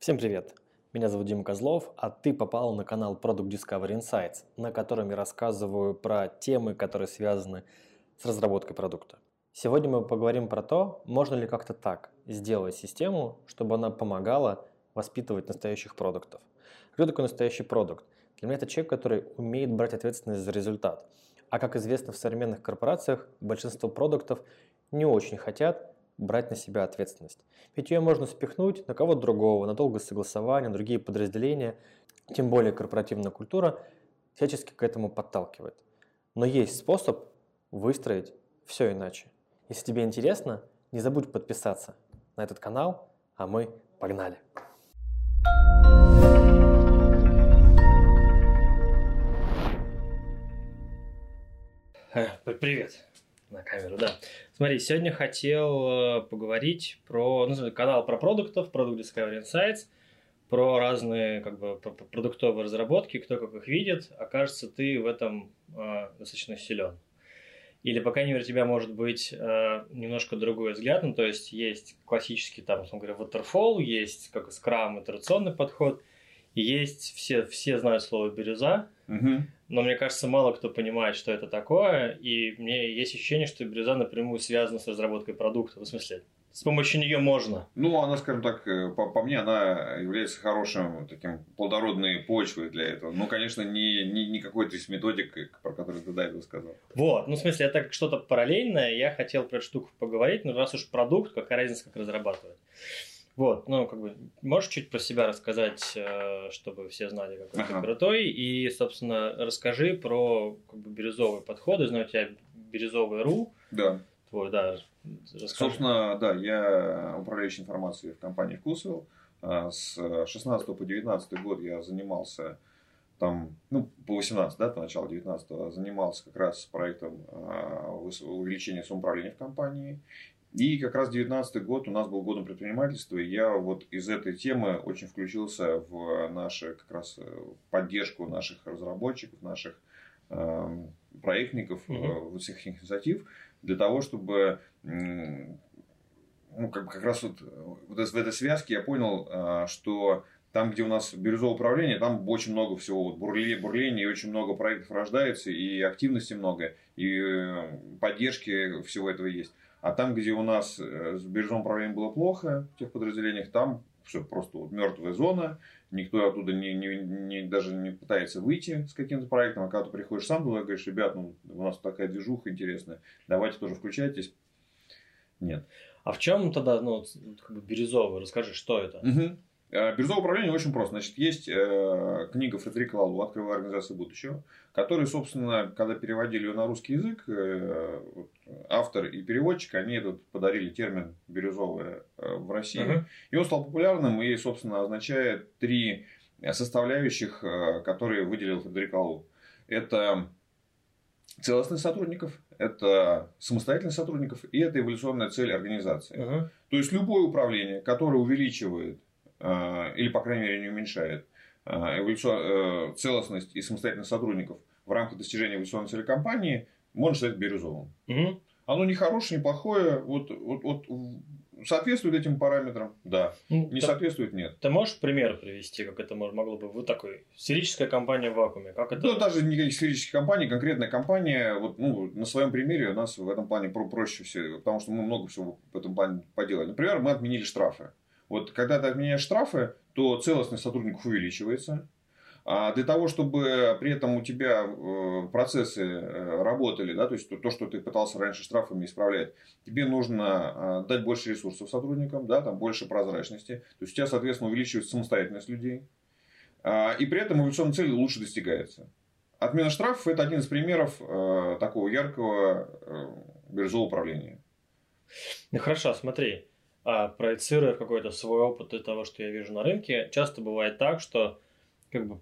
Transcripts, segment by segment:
Всем привет! Меня зовут Дима Козлов, а ты попал на канал Product Discovery Insights, на котором я рассказываю про темы, которые связаны с разработкой продукта. Сегодня мы поговорим про то, можно ли как-то так сделать систему, чтобы она помогала воспитывать настоящих продуктов. Кто такой настоящий продукт? Для меня это человек, который умеет брать ответственность за результат. А как известно в современных корпорациях, большинство продуктов не очень хотят брать на себя ответственность. Ведь ее можно спихнуть на кого-то другого, на долгое согласование, на другие подразделения. Тем более корпоративная культура всячески к этому подталкивает. Но есть способ выстроить все иначе. Если тебе интересно, не забудь подписаться на этот канал, а мы погнали. Э, привет на камеру, да. Смотри, сегодня хотел э, поговорить про ну, канал про продуктов, Product Discovery Insights, про разные как бы продуктовые разработки, кто как их видит. Окажется, ты в этом э, достаточно силен. Или, по крайней мере, у тебя может быть э, немножко другой взгляд. Ну, то есть, есть классический, там, условно говоря, waterfall, есть как скрам, итерационный подход, есть, все, все знают слово бирюза, угу. но мне кажется, мало кто понимает, что это такое, и мне есть ощущение, что бирюза напрямую связана с разработкой продукта, в смысле, с помощью нее можно. Ну, она, скажем так, э, по, по мне, она является хорошим таким плодородной почвой для этого. Ну, конечно, не, не, не какой-то из методик, про который ты до этого сказал. Вот, ну, в смысле, это что-то параллельное. Я хотел про эту штуку поговорить, но раз уж продукт, какая разница, как разрабатывать. Вот, ну, как бы, можешь чуть про себя рассказать, э, чтобы все знали, какой ага. ты крутой, и, собственно, расскажи про как бы, бирюзовый подход. Я знаю, у тебя бирюзовый РУ. Да. Твой, да, расскажи. Собственно, да, я управляющий информацией в компании Вкусвилл. А, с 16 по 19 год я занимался там, ну, по 18, да, по началу 19 занимался как раз проектом а, увеличения самоуправления в компании. И как раз 2019 год у нас был годом предпринимательства, и я вот из этой темы очень включился в нашу как раз э, поддержку наших разработчиков, наших э, проектников, mm-hmm. вот всех инициатив, для того, чтобы ну, как, как раз вот, вот в этой связке я понял, э, что там, где у нас бирюзовое управление, там очень много всего, вот, бурления, бурления, и очень много проектов рождается, и активности много, и поддержки всего этого есть. А там, где у нас э, с биржевым управлением было плохо, в тех подразделениях, там все просто вот мертвая зона, никто оттуда не, не, не, даже не пытается выйти с каким-то проектом, а когда ты приходишь сам туда, говоришь, ребят, ну, у нас такая движуха интересная, давайте тоже включайтесь. Нет. А в чем тогда, ну, как бы бирюзовый? Расскажи, что это? Угу. Бирюзовое управление очень просто. Значит, есть э, книга Фредерика Лалу «Открывая организацию будущего», который, собственно, когда переводили ее на русский язык, э, автор и переводчик, они этот подарили термин «бирюзовое» э, в России. Uh-huh. И он стал популярным и, собственно, означает три составляющих, которые выделил Фредерик Лалу. Это целостность сотрудников, это самостоятельность сотрудников и это эволюционная цель организации. Uh-huh. То есть любое управление, которое увеличивает Э, или, по крайней мере, не уменьшает э, эволюцию, э, целостность и самостоятельность сотрудников в рамках достижения эволюционной цели компании, можно считать бирюзовым. Угу. Оно не хорошее, не плохое, вот, вот, вот соответствует этим параметрам, да. Ну, не ты, соответствует, нет. Ты можешь пример привести, как это могло бы вот такой сферическая компания в вакууме? Как это? Ну, даже не сферическая компания, конкретная компания, вот, ну, на своем примере у нас в этом плане проще все, потому что мы много всего в этом плане поделали. Например, мы отменили штрафы. Вот когда ты отменяешь штрафы, то целостность сотрудников увеличивается. А для того, чтобы при этом у тебя э, процессы э, работали, да, то есть то, что ты пытался раньше штрафами исправлять, тебе нужно э, дать больше ресурсов сотрудникам, да, там больше прозрачности. То есть у тебя, соответственно, увеличивается самостоятельность людей. А, и при этом эволюционная цель лучше достигается. Отмена штрафов – это один из примеров такого яркого биржевого управления. Ну хорошо, смотри а, проецируя какой-то свой опыт из того, что я вижу на рынке, часто бывает так, что как бы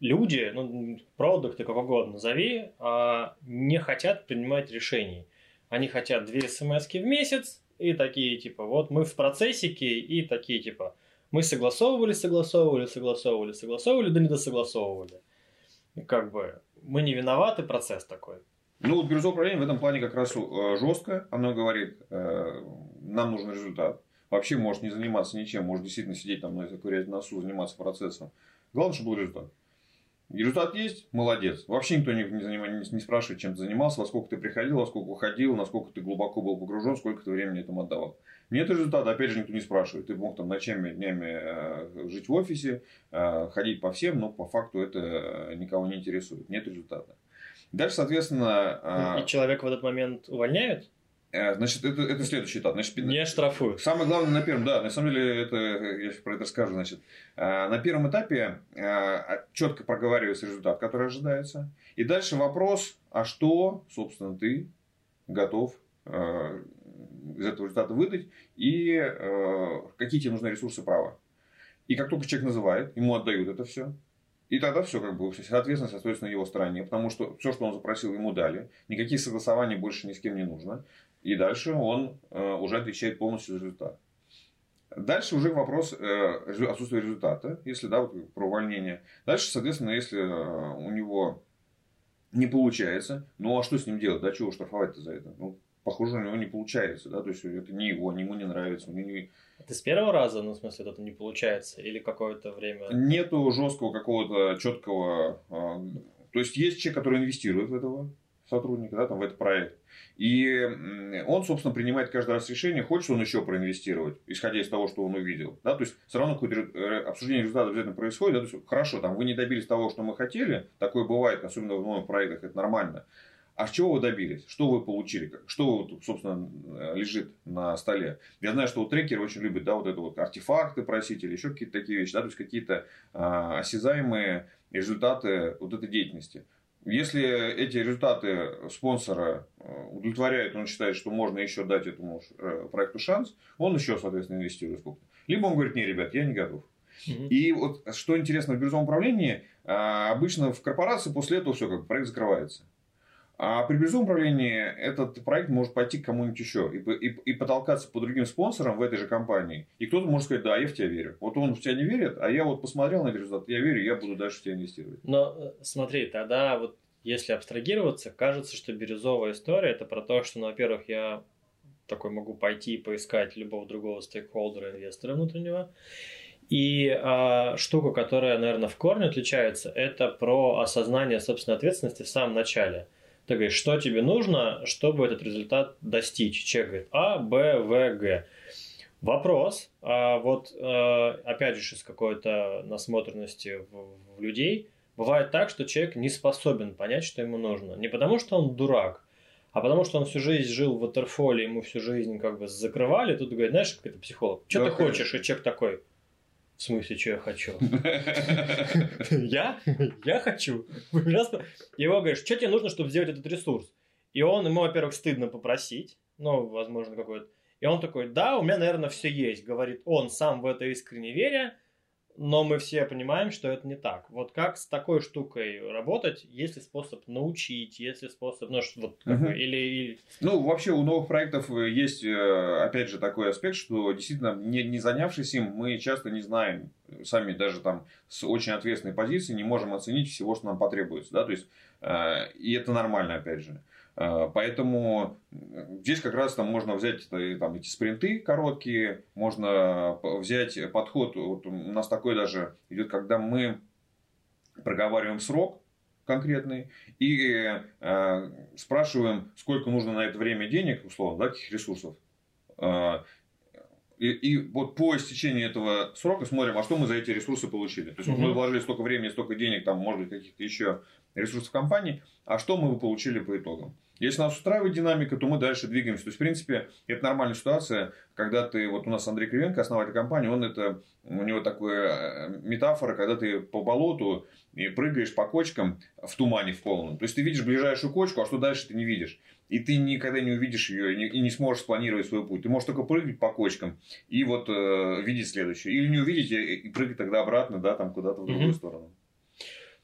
люди, ну, продукты, как угодно назови, а, не хотят принимать решений. Они хотят две смс в месяц и такие типа, вот мы в процессике и такие типа, мы согласовывали, согласовывали, согласовывали, согласовывали, да не досогласовывали. И как бы мы не виноваты, процесс такой. Ну, вот бирюзовое управление в этом плане как раз э, жестко. Оно говорит, э, нам нужен результат. вообще может не заниматься ничем, может действительно сидеть там, ну, ковырять носу, заниматься процессом. Главное, чтобы был результат. результат есть, молодец. Вообще никто не, не, не, спрашивает, чем ты занимался, во сколько ты приходил, во сколько уходил, насколько ты глубоко был погружен, сколько ты времени этому отдавал. Нет результата, опять же, никто не спрашивает. Ты мог там ночами, днями э, жить в офисе, э, ходить по всем, но по факту это никого не интересует. Нет результата. Дальше, соответственно... Э, И человек в этот момент увольняют? Значит, это, это следующий этап. Значит, не штрафуют. Самое главное на первом, да, на самом деле, это, я сейчас про это расскажу. Значит, на первом этапе четко проговаривается результат, который ожидается. И дальше вопрос, а что, собственно, ты готов из этого результата выдать и э, какие тебе нужны ресурсы права. И как только человек называет, ему отдают это все. И тогда все как бы ответственность остается на его стороне, потому что все, что он запросил, ему дали. Никаких согласований больше ни с кем не нужно. И дальше он э, уже отвечает полностью за результат. Дальше уже вопрос э, отсутствия результата, если да, вот про увольнение. Дальше, соответственно, если э, у него не получается, ну а что с ним делать? Да, чего штрафовать-то за это? Ну, похоже, у него не получается, да, то есть это не его, ему не нравится, ему не... Это с первого раза, ну, в смысле, это не получается, или какое-то время? Нету жесткого какого-то четкого... То есть, есть человек, который инвестирует в этого сотрудника, да, там, в этот проект. И он, собственно, принимает каждый раз решение, хочет он еще проинвестировать, исходя из того, что он увидел. Да? То есть, все равно какое-то э, обсуждение результатов обязательно происходит. Да? То есть, хорошо, там, вы не добились того, что мы хотели, такое бывает, особенно в новых проектах, это нормально. А чего вы добились? Что вы получили? Что, собственно, э, лежит на столе? Я знаю, что вот трекеры очень любят, да, вот это вот артефакты просить или еще какие-то такие вещи, да, то есть какие-то а, осязаемые результаты вот этой деятельности. Если эти результаты спонсора э, удовлетворяют, он считает, что можно еще дать этому э, проекту шанс, он еще, соответственно, инвестирует сколько Либо он говорит, не, ребят, я не готов. Угу. И вот что интересно в биржевом управлении, а, обычно в корпорации после этого все, как проект закрывается. А при биржевом управлении этот проект может пойти к кому-нибудь еще и, и, и потолкаться по другим спонсорам в этой же компании. И кто-то может сказать, да, я в тебя верю. Вот он в тебя не верит, а я вот посмотрел на результат, я верю, я буду дальше в тебя инвестировать. Но э, смотри, тогда вот если абстрагироваться, кажется, что бирюзовая история это про то, что, ну, во-первых, я такой могу пойти и поискать любого другого стейкхолдера, инвестора внутреннего. И э, штука, которая, наверное, в корне отличается, это про осознание собственной ответственности в самом начале. Ты говоришь, что тебе нужно, чтобы этот результат достичь. Человек говорит А, Б, В, Г. Вопрос, а вот э, опять же из какой-то насмотренности в, в людей, бывает так, что человек не способен понять, что ему нужно. Не потому, что он дурак, а потому что он всю жизнь жил в ватерфоле, ему всю жизнь как бы закрывали, тут говорит, знаешь, как это психолог, что ты хочешь, и человек такой, в смысле, что я хочу? Я? Я хочу. Его говоришь, что тебе нужно, чтобы сделать этот ресурс? И он, ему, во-первых, стыдно попросить, ну, возможно, какой-то. И он такой, да, у меня, наверное, все есть, говорит он, сам в это искренне веря, но мы все понимаем, что это не так. Вот как с такой штукой работать, есть ли способ научить, есть ли способ, ну, что, вот, угу. или, или... Ну, вообще у новых проектов э, есть, э, опять же, такой аспект, что действительно, не, не занявшись им, мы часто не знаем, сами даже там с очень ответственной позиции не можем оценить всего, что нам потребуется, да, то есть, э, и это нормально, опять же. Э, поэтому здесь как раз там можно взять там, эти спринты короткие, можно взять подход, вот у нас такой даже идет, когда мы проговариваем срок конкретный и э, спрашиваем, сколько нужно на это время денег, условно, да, каких ресурсов. Э, и, и вот по истечении этого срока смотрим, а что мы за эти ресурсы получили. То есть угу. мы вложили столько времени, столько денег, там, может быть, каких-то еще ресурсов компании, а что мы получили по итогам. Если нас устраивает динамика, то мы дальше двигаемся. То есть, в принципе, это нормальная ситуация, когда ты, вот у нас Андрей Кривенко, основатель компании, он это, у него такая э, метафора, когда ты по болоту и прыгаешь по кочкам в тумане в полном. То есть, ты видишь ближайшую кочку, а что дальше ты не видишь. И ты никогда не увидишь ее и не, и не сможешь спланировать свой путь. Ты можешь только прыгать по кочкам и вот э, видеть следующее. Или не увидеть и, прыгать тогда обратно, да, там куда-то в другую mm-hmm. сторону.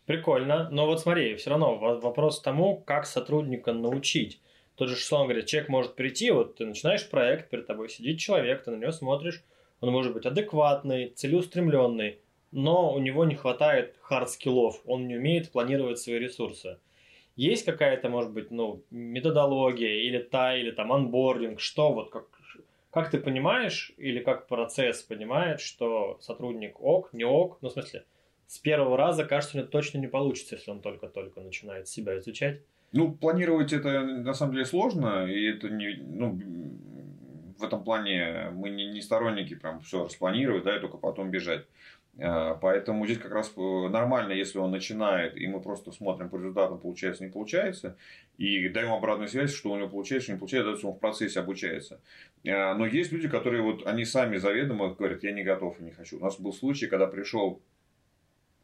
Прикольно. Но вот смотри, все равно вопрос к тому, как сотрудника научить. Тот же Шислон говорит, человек может прийти, вот ты начинаешь проект, перед тобой сидит человек, ты на него смотришь, он может быть адекватный, целеустремленный, но у него не хватает хард-скиллов, он не умеет планировать свои ресурсы. Есть какая-то, может быть, ну, методология или та, или там анбординг, что вот, как, как ты понимаешь, или как процесс понимает, что сотрудник ок, не ок, ну, в смысле, с первого раза, кажется, у него точно не получится, если он только-только начинает себя изучать. Ну, планировать это на самом деле сложно, и это не, ну, в этом плане мы не, не сторонники прям все распланировать, да, и только потом бежать. А, поэтому здесь как раз э, нормально, если он начинает, и мы просто смотрим по результатам, получается, не получается, и даем обратную связь, что у него получается, что не получается, дальше он в процессе обучается. А, но есть люди, которые вот, они сами заведомо говорят, я не готов и не хочу. У нас был случай, когда пришел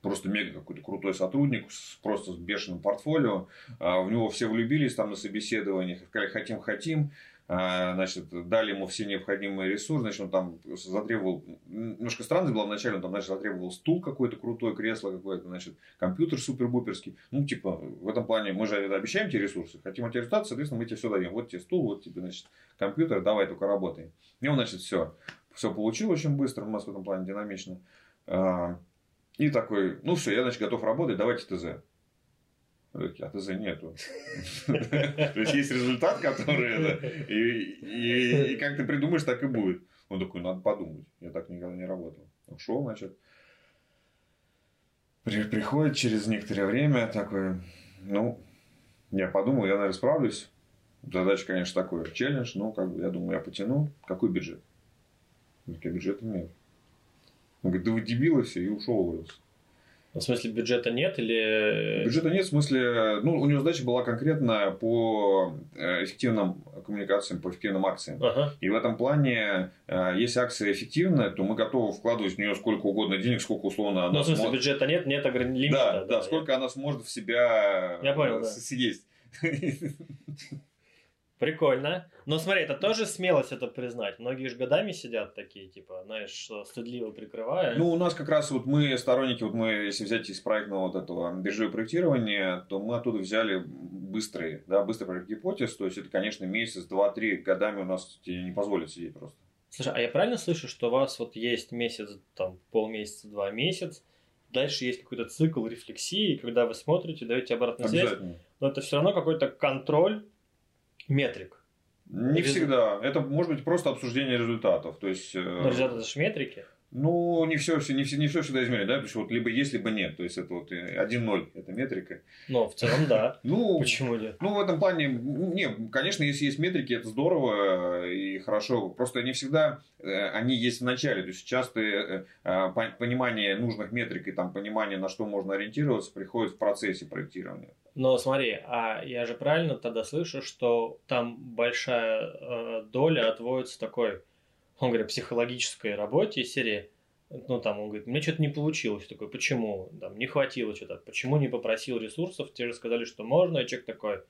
просто мега какой-то крутой сотрудник, просто с бешеным портфолио. А, в него все влюбились там на собеседованиях, сказали, хотим, хотим. А, значит, дали ему все необходимые ресурсы, значит, он там затребовал, немножко странно было вначале, он там, значит, затребовал стул какой-то крутой, кресло какое-то, значит, компьютер супер-буперский. Ну, типа, в этом плане мы же обещаем тебе ресурсы, хотим от тебя результаты, соответственно, мы тебе все даем. Вот тебе стул, вот тебе, значит, компьютер, давай только работай. И он, значит, все, все получил очень быстро, у нас в этом плане динамично. А, и такой, ну все, я, значит, готов работать, давайте ТЗ. А ТЗ нету. То есть есть результат, который и как ты придумаешь, так и будет. Он такой, надо подумать. Я так никогда не работал. Ушел, значит. Приходит через некоторое время такой, ну, я подумал, я, наверное, справлюсь. Задача, конечно, такой челлендж, но как бы, я думаю, я потяну. Какой бюджет? Я бюджета нет. Он говорит, да вы дебилы все, и ушел уволился. В смысле бюджета нет или... Бюджета нет, в смысле, ну, у него задача была конкретно по э, эффективным коммуникациям, по эффективным акциям. Ага. И в этом плане, э, если акция эффективная, то мы готовы вкладывать в нее сколько угодно денег, сколько условно она Ну, в смысле, сможет... бюджета нет, нет лимита. Да, да, да, сколько она сможет в себя Я понял, да. Прикольно. Но смотри, это тоже смелость это признать. Многие же годами сидят такие, типа, знаешь, стыдливо прикрывая. Ну, у нас как раз вот мы сторонники, вот мы, если взять из проектного вот этого биржевого проектирования, то мы оттуда взяли быстрые, да, быстрый гипотез. То есть, это, конечно, месяц, два, три годами у нас тебе не позволит сидеть просто. Слушай, а я правильно слышу, что у вас вот есть месяц, там, полмесяца, два месяца, дальше есть какой-то цикл рефлексии, когда вы смотрите, даете обратную связь, но это все равно какой-то контроль метрик. Не Без... всегда. Это может быть просто обсуждение результатов. То есть, э, Но результаты это же метрики. Ну, не все, не, все, не все всегда измеряют, да, потому что вот либо есть, либо нет. То есть это вот 1-0, это метрика. Ну, в целом, да. Ну, почему нет? Ну, в этом плане, не, конечно, если есть метрики, это здорово и хорошо. Просто не всегда э, они есть в начале. То есть часто э, понимание нужных метрик и там понимание, на что можно ориентироваться, приходит в процессе проектирования. Но смотри, а я же правильно тогда слышу, что там большая э, доля отводится такой, он говорит, психологической работе серии, ну там он говорит, мне что-то не получилось, такой, почему, там не хватило что-то, почему не попросил ресурсов, те же сказали, что можно, и человек такой,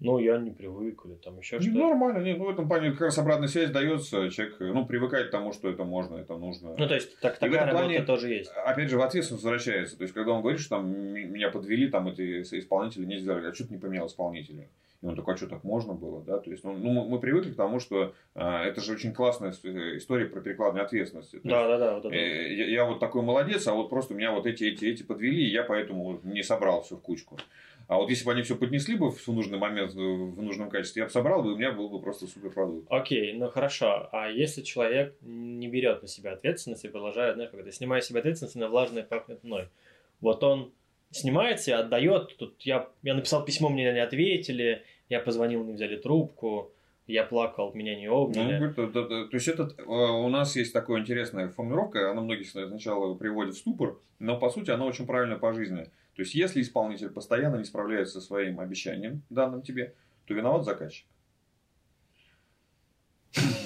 ну, я не привык, или там еще что-то. Нормально, нет, ну, в этом плане как раз обратная связь дается, человек, ну, привыкает к тому, что это можно, это нужно. Ну, то есть, так, такая работа плане, тоже есть. Опять же, в ответственность возвращается, то есть, когда он говорит, что там меня подвели, там, эти исполнители не сделали, а что ты не поменял исполнителей? И он такой, а что так можно было, да, то есть, ну, ну мы привыкли к тому, что а, это же очень классная история про перекладную ответственность. да, да, да, вот это. Э, я, я вот такой молодец, а вот просто меня вот эти, эти, эти подвели, и я поэтому не собрал все в кучку. А вот если бы они все поднесли бы в нужный момент, в нужном качестве, я бы собрал бы, и у меня был бы просто супер продукт. Окей, ну хорошо. А если человек не берет на себя ответственность и продолжает, знаешь, когда снимая себе ответственность на влажное пахнет мной, вот он снимается и отдает, тут я, я написал письмо, мне не ответили, я позвонил, не взяли трубку, я плакал, меня не обняли. Ну, то, то, то есть этот, э, у нас есть такая интересная формулировка, она многих сначала приводит в ступор, но по сути она очень правильная по жизни. То есть, если исполнитель постоянно не справляется со своим обещанием, данным тебе, то виноват заказчик.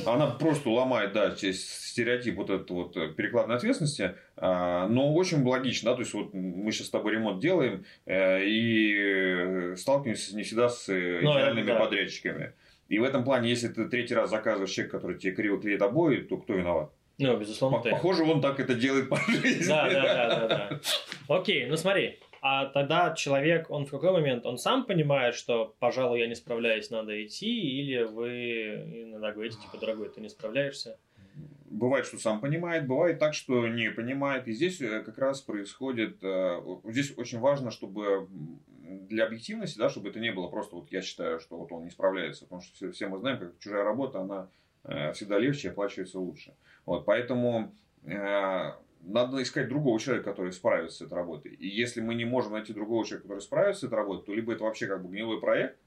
Она просто ломает, да, стереотип вот этой вот э, перекладной ответственности, а, но очень логично, да, то есть вот мы сейчас с тобой ремонт делаем э, и сталкиваемся не всегда с э, ну, идеальными да. подрядчиками. И в этом плане, если ты третий раз заказываешь человек, который тебе криво клеит обои, то кто виноват? Ну, безусловно, ты. Похоже, он так это делает по жизни. Да, да, да, да, да. Окей, ну смотри, а тогда человек, он в какой момент, он сам понимает, что, пожалуй, я не справляюсь, надо идти, или вы иногда говорите, типа, дорогой, ты не справляешься? Бывает, что сам понимает, бывает так, что не понимает. И здесь э, как раз происходит, э, здесь очень важно, чтобы для объективности, да, чтобы это не было просто, вот я считаю, что вот он не справляется, потому что все, все мы знаем, как чужая работа, она э, всегда легче оплачивается лучше. Вот, поэтому надо искать другого человека, который справится с этой работой. И если мы не можем найти другого человека, который справится с этой работой, то либо это вообще как бы гнилой проект,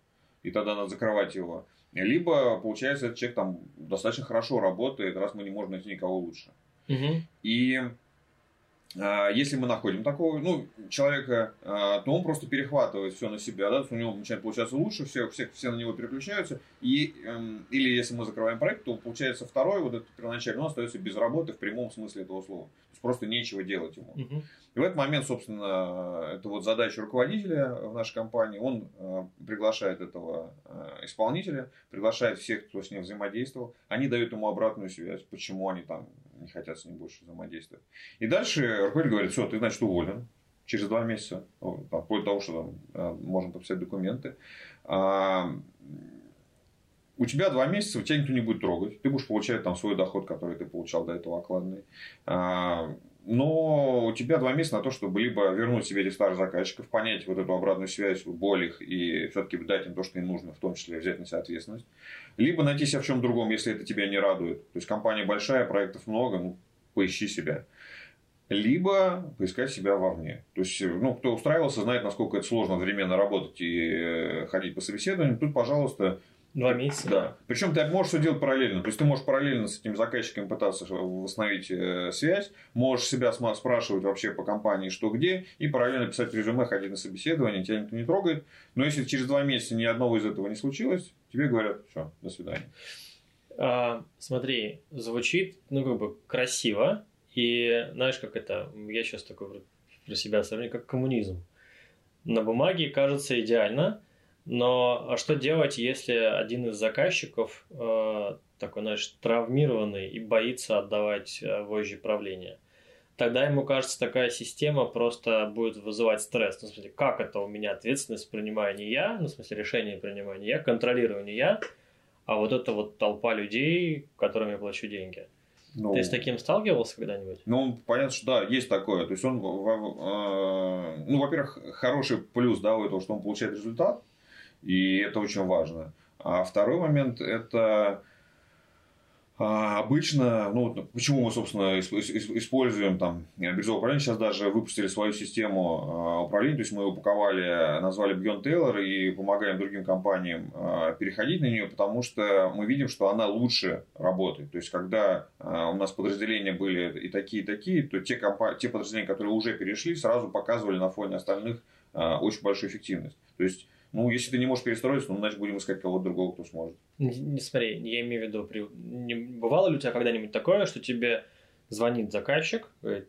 и тогда надо закрывать его, либо, получается, этот человек там достаточно хорошо работает, раз мы не можем найти никого лучше. Угу. И если мы находим такого ну, человека, а, то он просто перехватывает все на себя, да, у него начинает получаться лучше, все, все, все на него переключаются. И, эм, или если мы закрываем проект, то получается второй, вот этот первоначальный, он остается без работы в прямом смысле этого слова. То есть просто нечего делать ему. Угу. И в этот момент, собственно, это вот задача руководителя в нашей компании. Он э, приглашает этого э, исполнителя, приглашает всех, кто с ним взаимодействовал. Они дают ему обратную связь, почему они там не хотят с ним больше взаимодействовать. И дальше руководитель говорит, все, ты, значит, уволен через два месяца, ну, там, вплоть до того, что там, э, можем подписать документы. А, у тебя два месяца, тебя никто не будет трогать. Ты будешь получать там свой доход, который ты получал до этого окладный. А, но у тебя два месяца на то, чтобы либо вернуть себе этих старых заказчиков, понять вот эту обратную связь, боль их и все-таки дать им то, что им нужно, в том числе взять на себя ответственность. Либо найти себя в чем другом, если это тебя не радует. То есть компания большая, проектов много, ну, поищи себя. Либо поискать себя вовне. То есть, ну, кто устраивался, знает, насколько это сложно одновременно работать и э, ходить по собеседованиям. Тут, пожалуйста, Два месяца. Да. Причем ты можешь все делать параллельно. То есть ты можешь параллельно с этим заказчиком пытаться восстановить э, связь, можешь себя спрашивать вообще по компании, что где, и параллельно писать резюме, ходить на собеседование, тебя никто не трогает. Но если через два месяца ни одного из этого не случилось, тебе говорят, все, до свидания. А, смотри, звучит, ну, как бы красиво, и знаешь, как это, я сейчас такой про себя сравню, как коммунизм. На бумаге кажется идеально, но а что делать, если один из заказчиков э, такой, знаешь, травмированный и боится отдавать э, вожжи правления? Тогда ему кажется, такая система просто будет вызывать стресс. Ну, в смысле, как это у меня ответственность принимаю не я, ну, в смысле, решение принимаю не я, контролирую не я, а вот эта вот толпа людей, которым я плачу деньги. Ну, Ты с таким сталкивался когда-нибудь? Ну, понятно, что да, есть такое. То есть он, э, ну, во-первых, хороший плюс, да, у этого, что он получает результат, и это очень важно. А второй момент – это а, обычно, ну, почему мы, собственно, используем там биржевое управление, сейчас даже выпустили свою систему а, управления, то есть мы ее упаковали, назвали Beyond Taylor и помогаем другим компаниям а, переходить на нее, потому что мы видим, что она лучше работает. То есть, когда у нас подразделения были и такие, и такие, то те, компа- те подразделения, которые уже перешли, сразу показывали на фоне остальных очень большую эффективность. То есть, ну, если ты не можешь перестроиться, ну, значит, будем искать кого-то другого, кто сможет. Не, не смотри, я имею в виду, при... не, бывало ли у тебя когда-нибудь такое, что тебе звонит заказчик, говорит,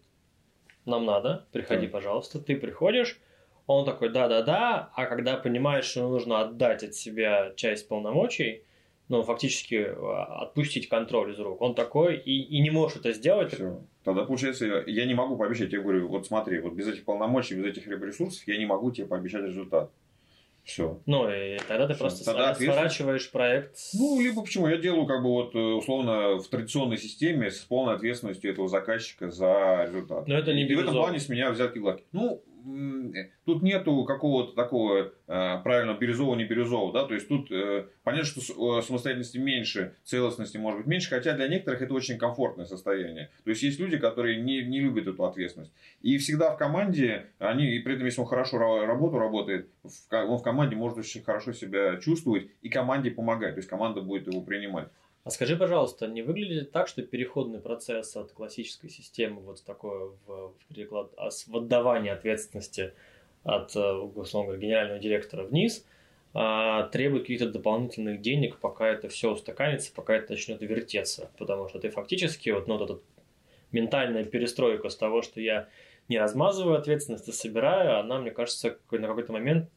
нам надо, приходи, да. пожалуйста, ты приходишь, он такой, да-да-да, а когда понимаешь, что нужно отдать от себя часть полномочий, ну, фактически а, отпустить контроль из рук, он такой и, и не может это сделать. Все. Тогда, получается, я, я не могу пообещать, я говорю, вот смотри, вот без этих полномочий, без этих ресурсов я не могу тебе пообещать результат. Все. Ну, и тогда ты Все. просто тогда сворачиваешь проект. Ну, либо почему? Я делаю, как бы, вот, э, условно, в традиционной системе с полной ответственностью этого заказчика за результат. Но это не И в этом плане с меня взятки гладкие. Ну, тут нету какого-то такого э, правильного бирюзового, не бирюзового, да, то есть тут э, понятно, что самостоятельности меньше, целостности может быть меньше, хотя для некоторых это очень комфортное состояние. То есть есть люди, которые не, не любят эту ответственность. И всегда в команде, они, и при этом, если он хорошо работу работает, он в команде может очень хорошо себя чувствовать и команде помогать, то есть команда будет его принимать. А скажи, пожалуйста, не выглядит так, что переходный процесс от классической системы вот такое в, в, переклад, а в отдавании ответственности от, э, условно говоря, генерального директора вниз а, требует каких-то дополнительных денег, пока это все устаканится, пока это начнет вертеться. Потому что ты фактически, вот, ну, вот эта ментальная перестройка с того, что я не размазываю ответственность, а собираю, она, мне кажется, на какой-то момент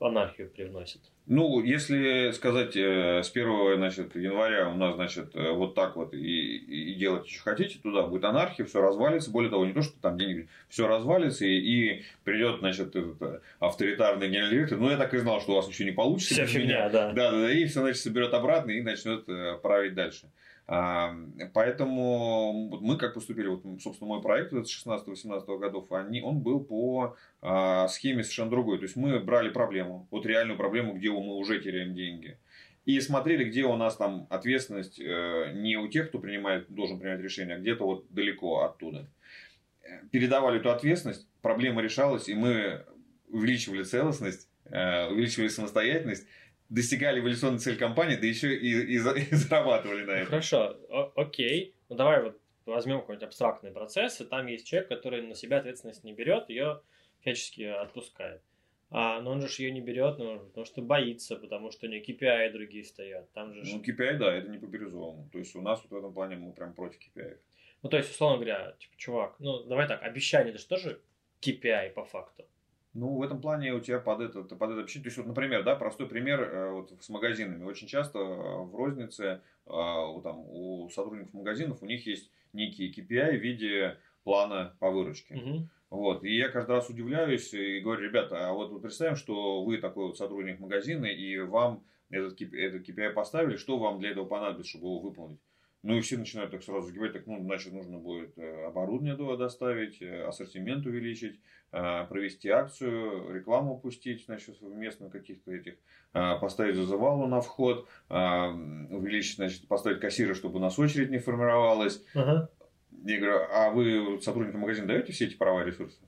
анархию привносит. Ну, если сказать, э, с 1 значит, января у нас, значит, э, вот так вот и, и делать что хотите, туда будет анархия, все развалится. Более того, не то, что там денег, все развалится, и, и придет, значит, этот э, авторитарный генеральный директор. Ну, я так и знал, что у вас ничего не получится. Вся фигня, да. Да, да, и все, значит, соберет обратно и начнет править дальше. Поэтому мы как поступили, вот, собственно, мой проект 16-18 годов, они, он был по а, схеме совершенно другой. То есть мы брали проблему, вот реальную проблему, где мы уже теряем деньги. и смотрели, где у нас там ответственность э, не у тех, кто принимает, должен принимать решение, а где-то вот далеко оттуда. Передавали эту ответственность, проблема решалась, и мы увеличивали целостность, э, увеличивали самостоятельность, достигали эволюционной цель компании, да еще и, и, и зарабатывали на этом. Хорошо, О- окей. Ну давай вот возьмем какой-нибудь абстрактный процесс, и там есть человек, который на себя ответственность не берет, ее всячески отпускает. А, но он же ее не берет, ну, потому что боится, потому что у него KPI другие стоят. Там же ну, KPI, да, это не по бирюзовому. То есть у нас вот в этом плане мы прям против KPI. Ну, то есть, условно говоря, типа, чувак, ну, давай так, обещание, это же тоже KPI по факту. Ну, в этом плане у тебя под это, под это вообще, то есть, вот, например, да, простой пример э, вот с магазинами. Очень часто э, в рознице э, там, у сотрудников магазинов у них есть некие KPI в виде плана по выручке. Угу. Вот. И я каждый раз удивляюсь и говорю, ребята, а вот вот представим, что вы такой вот сотрудник магазина, и вам этот, этот KPI поставили, что вам для этого понадобится, чтобы его выполнить? Ну и все начинают так сразу загибать, так, ну, значит, нужно будет э, оборудование доставить, э, ассортимент увеличить, э, провести акцию, рекламу пустить, значит, совместно каких-то этих, поставить зазывалу на вход, увеличить, значит, поставить кассира, чтобы у нас очередь не формировалась. Uh-huh. Я говорю, а вы сотрудникам магазина даете все эти права и ресурсы?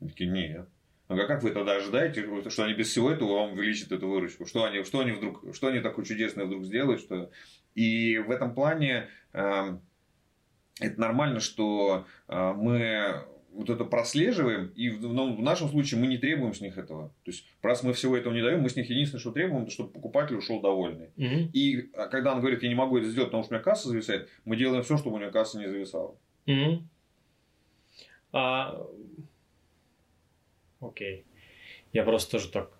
Они такие, нет. Ну, а как вы тогда ожидаете, что они без всего этого вам увеличат эту выручку? Что они, что они вдруг, что они такое чудесное вдруг сделают? Что... И в этом плане э, это нормально, что э, мы вот это прослеживаем, и в, ну, в нашем случае мы не требуем с них этого. То есть, раз мы всего этого не даем, мы с них единственное, что требуем, это чтобы покупатель ушел довольный. Угу. И а, когда он говорит, я не могу это сделать, потому что у меня касса зависает, мы делаем все, чтобы у него касса не зависала. Угу. А... Окей. Я просто тоже так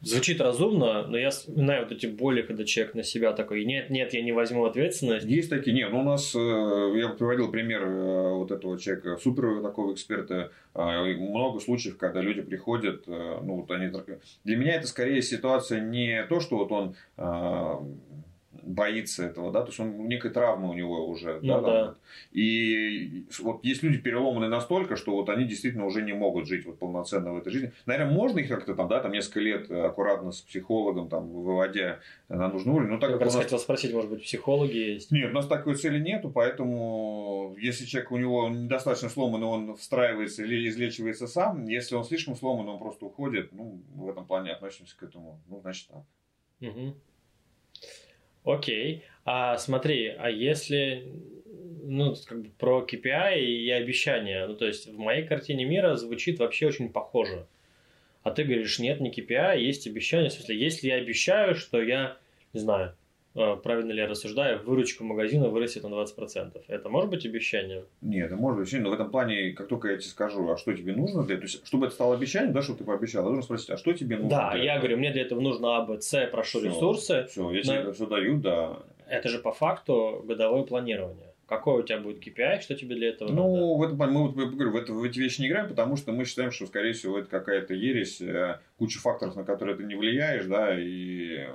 Звучит разумно, но я знаю вот эти боли, когда человек на себя такой, нет, нет, я не возьму ответственность. Есть такие, нет, ну у нас, э, я приводил пример э, вот этого человека, супер такого эксперта, а, много случаев, когда люди приходят, э, ну вот они, для меня это скорее ситуация не то, что вот он а, боится этого, да, то есть он некая травма у него уже, ну, да, да. И вот есть люди переломаны настолько, что вот они действительно уже не могут жить вот полноценно в этой жизни. Наверное, можно их как-то там, да, там несколько лет аккуратно с психологом там выводя на нужный уровень. Но так Я как нас... хотел спросить, может быть, психологи есть? Нет, у нас такой цели нету, поэтому если человек у него недостаточно сломан, он встраивается или излечивается сам, если он слишком сломан, он просто уходит, ну, в этом плане относимся к этому, ну, значит так. Угу. Окей. А смотри, а если ну, как бы про KPI и обещания, ну, то есть в моей картине мира звучит вообще очень похоже. А ты говоришь, нет, не KPI, а есть обещания. В смысле, если я обещаю, что я, не знаю, правильно ли я рассуждаю, выручка магазина вырастет на 20%. Это может быть обещание? Нет, это может быть обещание, но в этом плане, как только я тебе скажу, а что тебе нужно для... То есть, чтобы это стало обещанием, да, чтобы ты пообещал, я должен спросить, а что тебе нужно? Да, я этого? говорю, мне для этого нужно А, Б, С, прошу Всё, ресурсы. Все, я тебе это все даю, да. Это же по факту годовое планирование. Какой у тебя будет KPI, что тебе для этого надо? Ну, в этом плане мы вот, я говорю, в, это, в эти вещи не играем, потому что мы считаем, что, скорее всего, это какая-то ересь, э, куча факторов, на которые ты не влияешь, да, и э,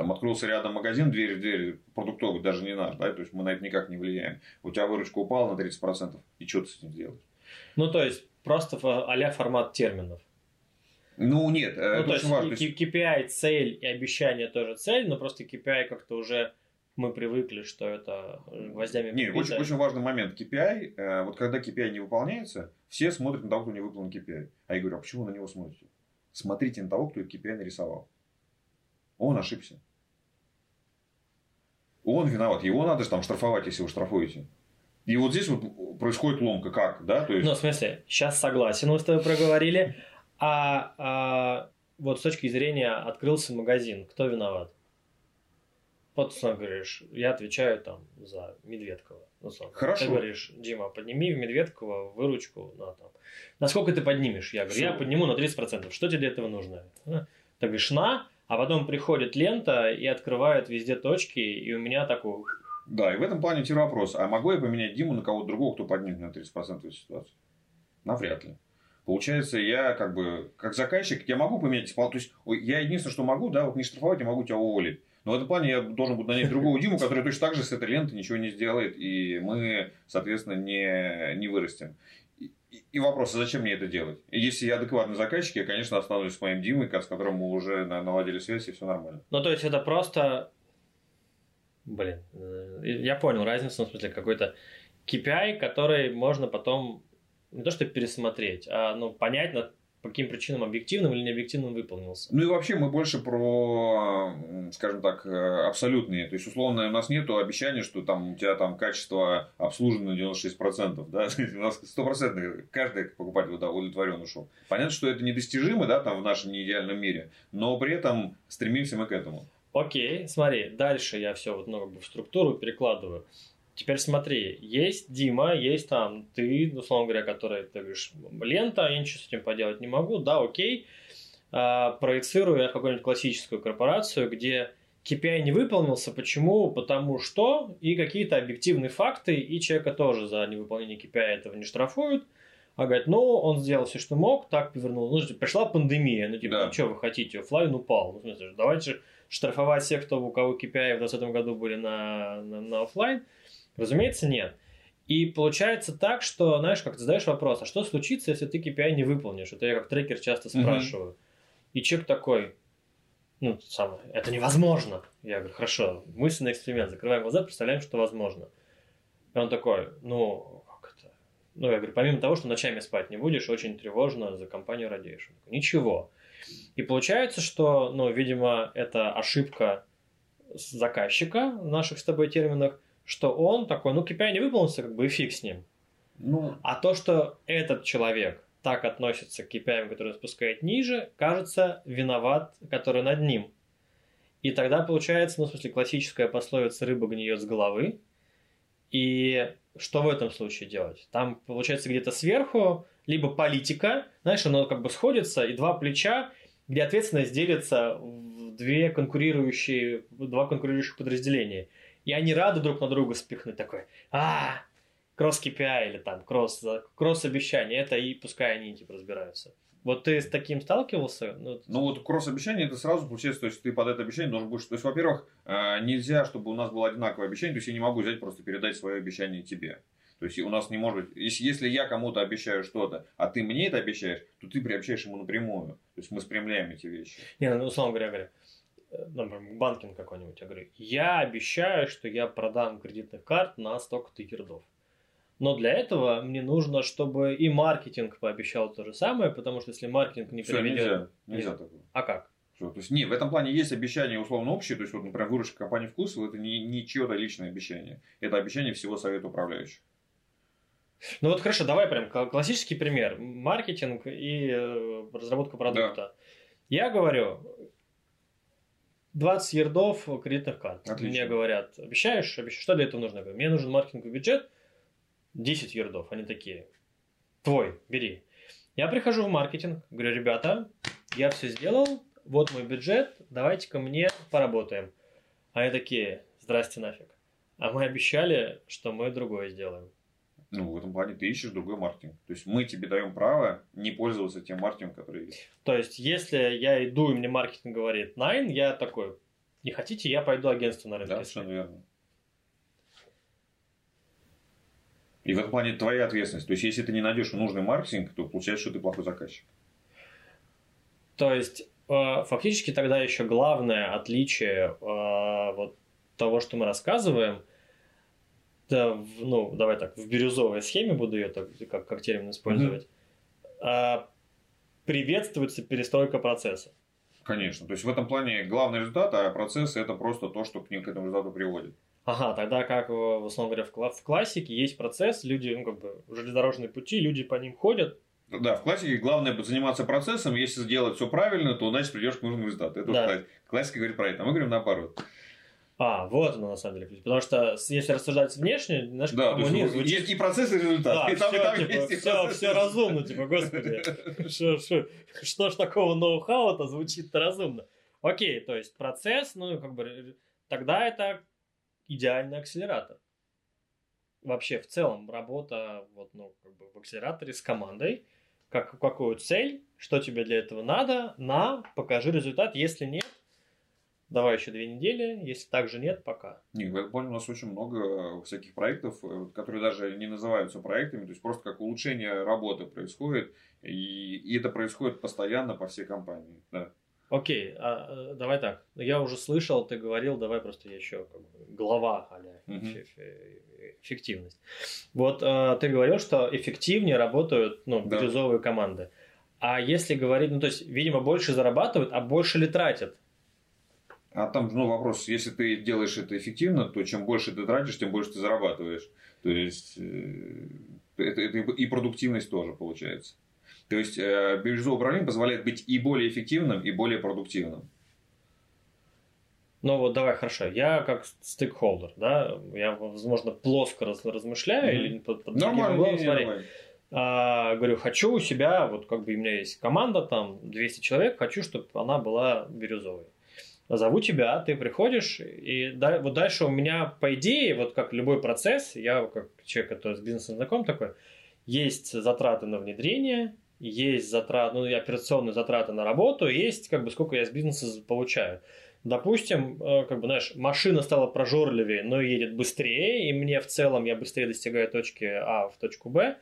там открылся рядом магазин, дверь в дверь, продуктовый, даже не наш, да, то есть мы на это никак не влияем. У тебя выручка упала на 30%, и что ты с этим сделаешь? Ну, то есть, просто а-ля формат терминов. Ну, нет, э, Ну, это то есть, очень важно. KPI цель и обещание тоже цель, но просто KPI как-то уже мы привыкли, что это гвоздями Не, прибито. очень, очень важный момент. KPI, э, вот когда KPI не выполняется, все смотрят на того, кто не выполнил KPI. А я говорю, а почему вы на него смотрите? Смотрите на того, кто KPI нарисовал. Он ошибся. Он виноват. Его надо же там штрафовать, если вы штрафуете. И вот здесь вот происходит ломка. Как? Да? То есть, Ну, в смысле, сейчас согласен, мы с тобой проговорили. А, а вот с точки зрения открылся магазин, кто виноват? Вот ты говоришь, я отвечаю там за Медведкова. Ну, сам. Хорошо. Ты говоришь, Дима, подними в Медведкова выручку на там. Насколько ты поднимешь? Я говорю, я Что? подниму на 30%. Что тебе для этого нужно? А? Ты говоришь, на, а потом приходит лента и открывает везде точки, и у меня такой... Да, и в этом плане тебе вопрос. А могу я поменять Диму на кого-то другого, кто поднимет на 30% эту ситуацию? Навряд ли. Получается, я как бы, как заказчик, я могу поменять исполнителя. То есть, я единственное, что могу, да, вот не штрафовать, я могу тебя уволить. Но в этом плане я должен буду нанять другого Диму, который точно так же с этой ленты ничего не сделает, и мы, соответственно, не, не вырастем. И и вопрос, а зачем мне это делать? Если я адекватный заказчик, я, конечно, останусь с моим Димой, с которым мы уже наладили связь, и все нормально. Ну, то есть, это просто... Блин, э, я понял разницу, ну, в смысле, какой-то KPI, который можно потом не то что пересмотреть, а ну, понять, по каким причинам объективным или необъективным выполнился. Ну и вообще мы больше про, скажем так, э, абсолютные. То есть, условно, у нас нет обещания, что там у тебя там качество обслужено на 96%. Да? У нас стопроцентно каждый покупатель удовлетворен ушел. Понятно, что это недостижимо да, там, в нашем неидеальном мире, но при этом стремимся мы к этому. Окей, смотри, дальше я все вот, ну, как бы в структуру перекладываю. Теперь смотри, есть Дима, есть там ты, условно говоря, который, ты говоришь, лента, я ничего с этим поделать не могу, да, окей. А, проецирую я какую-нибудь классическую корпорацию, где KPI не выполнился. Почему? Потому что и какие-то объективные факты, и человека тоже за невыполнение KPI этого не штрафуют. А говорят, ну, он сделал все, что мог, так повернул. Ну, пришла пандемия, ну, типа, да. ну, что вы хотите, офлайн упал. Ну, в смысле, давайте штрафовать всех, кто, у кого KPI в 2020 году были на, на, на офлайн. Разумеется, нет. И получается так, что, знаешь, как ты задаешь вопрос, а что случится, если ты KPI не выполнишь? Это я как трекер часто спрашиваю. Mm-hmm. И человек такой, ну, самое, это невозможно. Я говорю, хорошо, мысленный эксперимент, закрываем глаза, представляем, что возможно. И он такой, ну, как это? Ну, я говорю, помимо того, что ночами спать не будешь, очень тревожно, за компанию радеешь. Такой, Ничего. И получается, что, ну, видимо, это ошибка заказчика в наших с тобой терминах, что он такой, ну, KPI не выполнился, как бы и фиг с ним. Ну... А то, что этот человек так относится к KPI, который спускает ниже, кажется, виноват, который над ним. И тогда получается, ну, в смысле, классическая пословица «рыба гниет с головы». И что в этом случае делать? Там, получается, где-то сверху либо политика, знаешь, оно как бы сходится, и два плеча, где ответственность делится в две конкурирующие, два конкурирующих подразделения – и они рады друг на друга спихнуть такой, а, кросс KPI или там кросс, кросс обещания, это и пускай они типа разбираются. Вот ты с таким сталкивался? Ну, ну вот кросс обещание это сразу получается, то есть ты под это обещание должен будешь. То есть, во-первых, э, нельзя, чтобы у нас было одинаковое обещание, то есть я не могу взять просто передать свое обещание тебе. То есть у нас не может если, если я кому-то обещаю что-то, а ты мне это обещаешь, то ты приобщаешь ему напрямую. То есть мы спрямляем эти вещи. Не, ну, условно говоря, говоря например, банкинг какой-нибудь, я говорю, я обещаю, что я продам кредитных карт на столько-то ярдов. Но для этого мне нужно, чтобы и маркетинг пообещал то же самое, потому что если маркетинг не приведет... Нельзя, нельзя такого. А как? Все, то есть, не, в этом плане есть обещание условно общее, то есть, вот, например, выручка компании «Вкусвилл» это не, не чье-то личное обещание, это обещание всего совета управляющих. Ну вот хорошо, давай прям классический пример. Маркетинг и э, разработка продукта. Да. Я говорю, 20 ярдов кредитных карт. Отлично. Мне говорят, обещаешь? Обещаешь. Что для этого нужно? мне нужен маркетинговый бюджет 10 ярдов. Они такие, твой, бери. Я прихожу в маркетинг, говорю, ребята, я все сделал, вот мой бюджет, давайте ко мне поработаем. Они такие, здрасте нафиг. А мы обещали, что мы другое сделаем. Ну, в этом плане ты ищешь другой маркетинг. То есть мы тебе даем право не пользоваться тем маркетингом, который есть. То есть, если я иду и мне маркетинг говорит Nine, я такой, не хотите, я пойду агентство на рынке. Да, совершенно верно. И в этом плане твоя ответственность. То есть, если ты не найдешь нужный маркетинг, то получается, что ты плохой заказчик. То есть, э, фактически тогда еще главное отличие э, вот того, что мы рассказываем – да, в, ну, давай так, в бирюзовой схеме буду ее так, как, как термин использовать, mm-hmm. а, приветствуется перестройка процесса. Конечно. То есть в этом плане главный результат, а процесс это просто то, что к ним к этому результату приводит. Ага, тогда как в основном говоря в классике есть процесс, люди, ну как бы железнодорожные пути, люди по ним ходят. Да, в классике главное заниматься процессом, если сделать все правильно, то значит придешь к нужному результату. Это да. классика говорит про это, а мы говорим наоборот. А, вот оно на самом деле. Потому что если рассуждать внешне, наш да, коммунизм звучит... есть и процесс, и результат. Да, и там, все, и там типа, есть все, все разумно, типа, господи, что, что, что ж такого ноу-хау-то звучит-то разумно. Окей, то есть процесс, ну, как бы, тогда это идеальный акселератор. Вообще, в целом, работа вот, ну, как бы в акселераторе с командой, как, какую цель, что тебе для этого надо, на, покажи результат, если нет, давай еще две недели, если так же нет, пока. Не, в этом плане у нас очень много всяких проектов, э, которые даже не называются проектами, то есть просто как улучшение работы происходит, и, и это происходит постоянно по всей компании. Да. Окей, а, э, давай так. Я уже слышал, ты говорил, давай просто я еще как бы, глава а угу. эффективность. Вот а, ты говорил, что эффективнее работают ну, бирюзовые да. команды. А если говорить, ну то есть, видимо, больше зарабатывают, а больше ли тратят? А там, ну, вопрос, если ты делаешь это эффективно, то чем больше ты тратишь, тем больше ты зарабатываешь. То есть, э, это, это и продуктивность тоже получается. То есть э, бирюзовое управление позволяет быть и более эффективным, и более продуктивным. Ну вот давай, хорошо. Я как стейкхолдер, да, я, возможно, плоско раз, размышляю mm-hmm. или под, под Нормально, углом, смотри. А, говорю, хочу у себя, вот как бы у меня есть команда, там 200 человек, хочу, чтобы она была бирюзовой. Зову тебя, ты приходишь, и вот дальше у меня, по идее, вот как любой процесс, я как человек, который с бизнесом знаком такой, есть затраты на внедрение, есть затраты, ну, операционные затраты на работу, есть как бы сколько я с бизнеса получаю. Допустим, э, как бы, знаешь, машина стала прожорливее, но едет быстрее, и мне в целом я быстрее достигаю точки А в точку Б,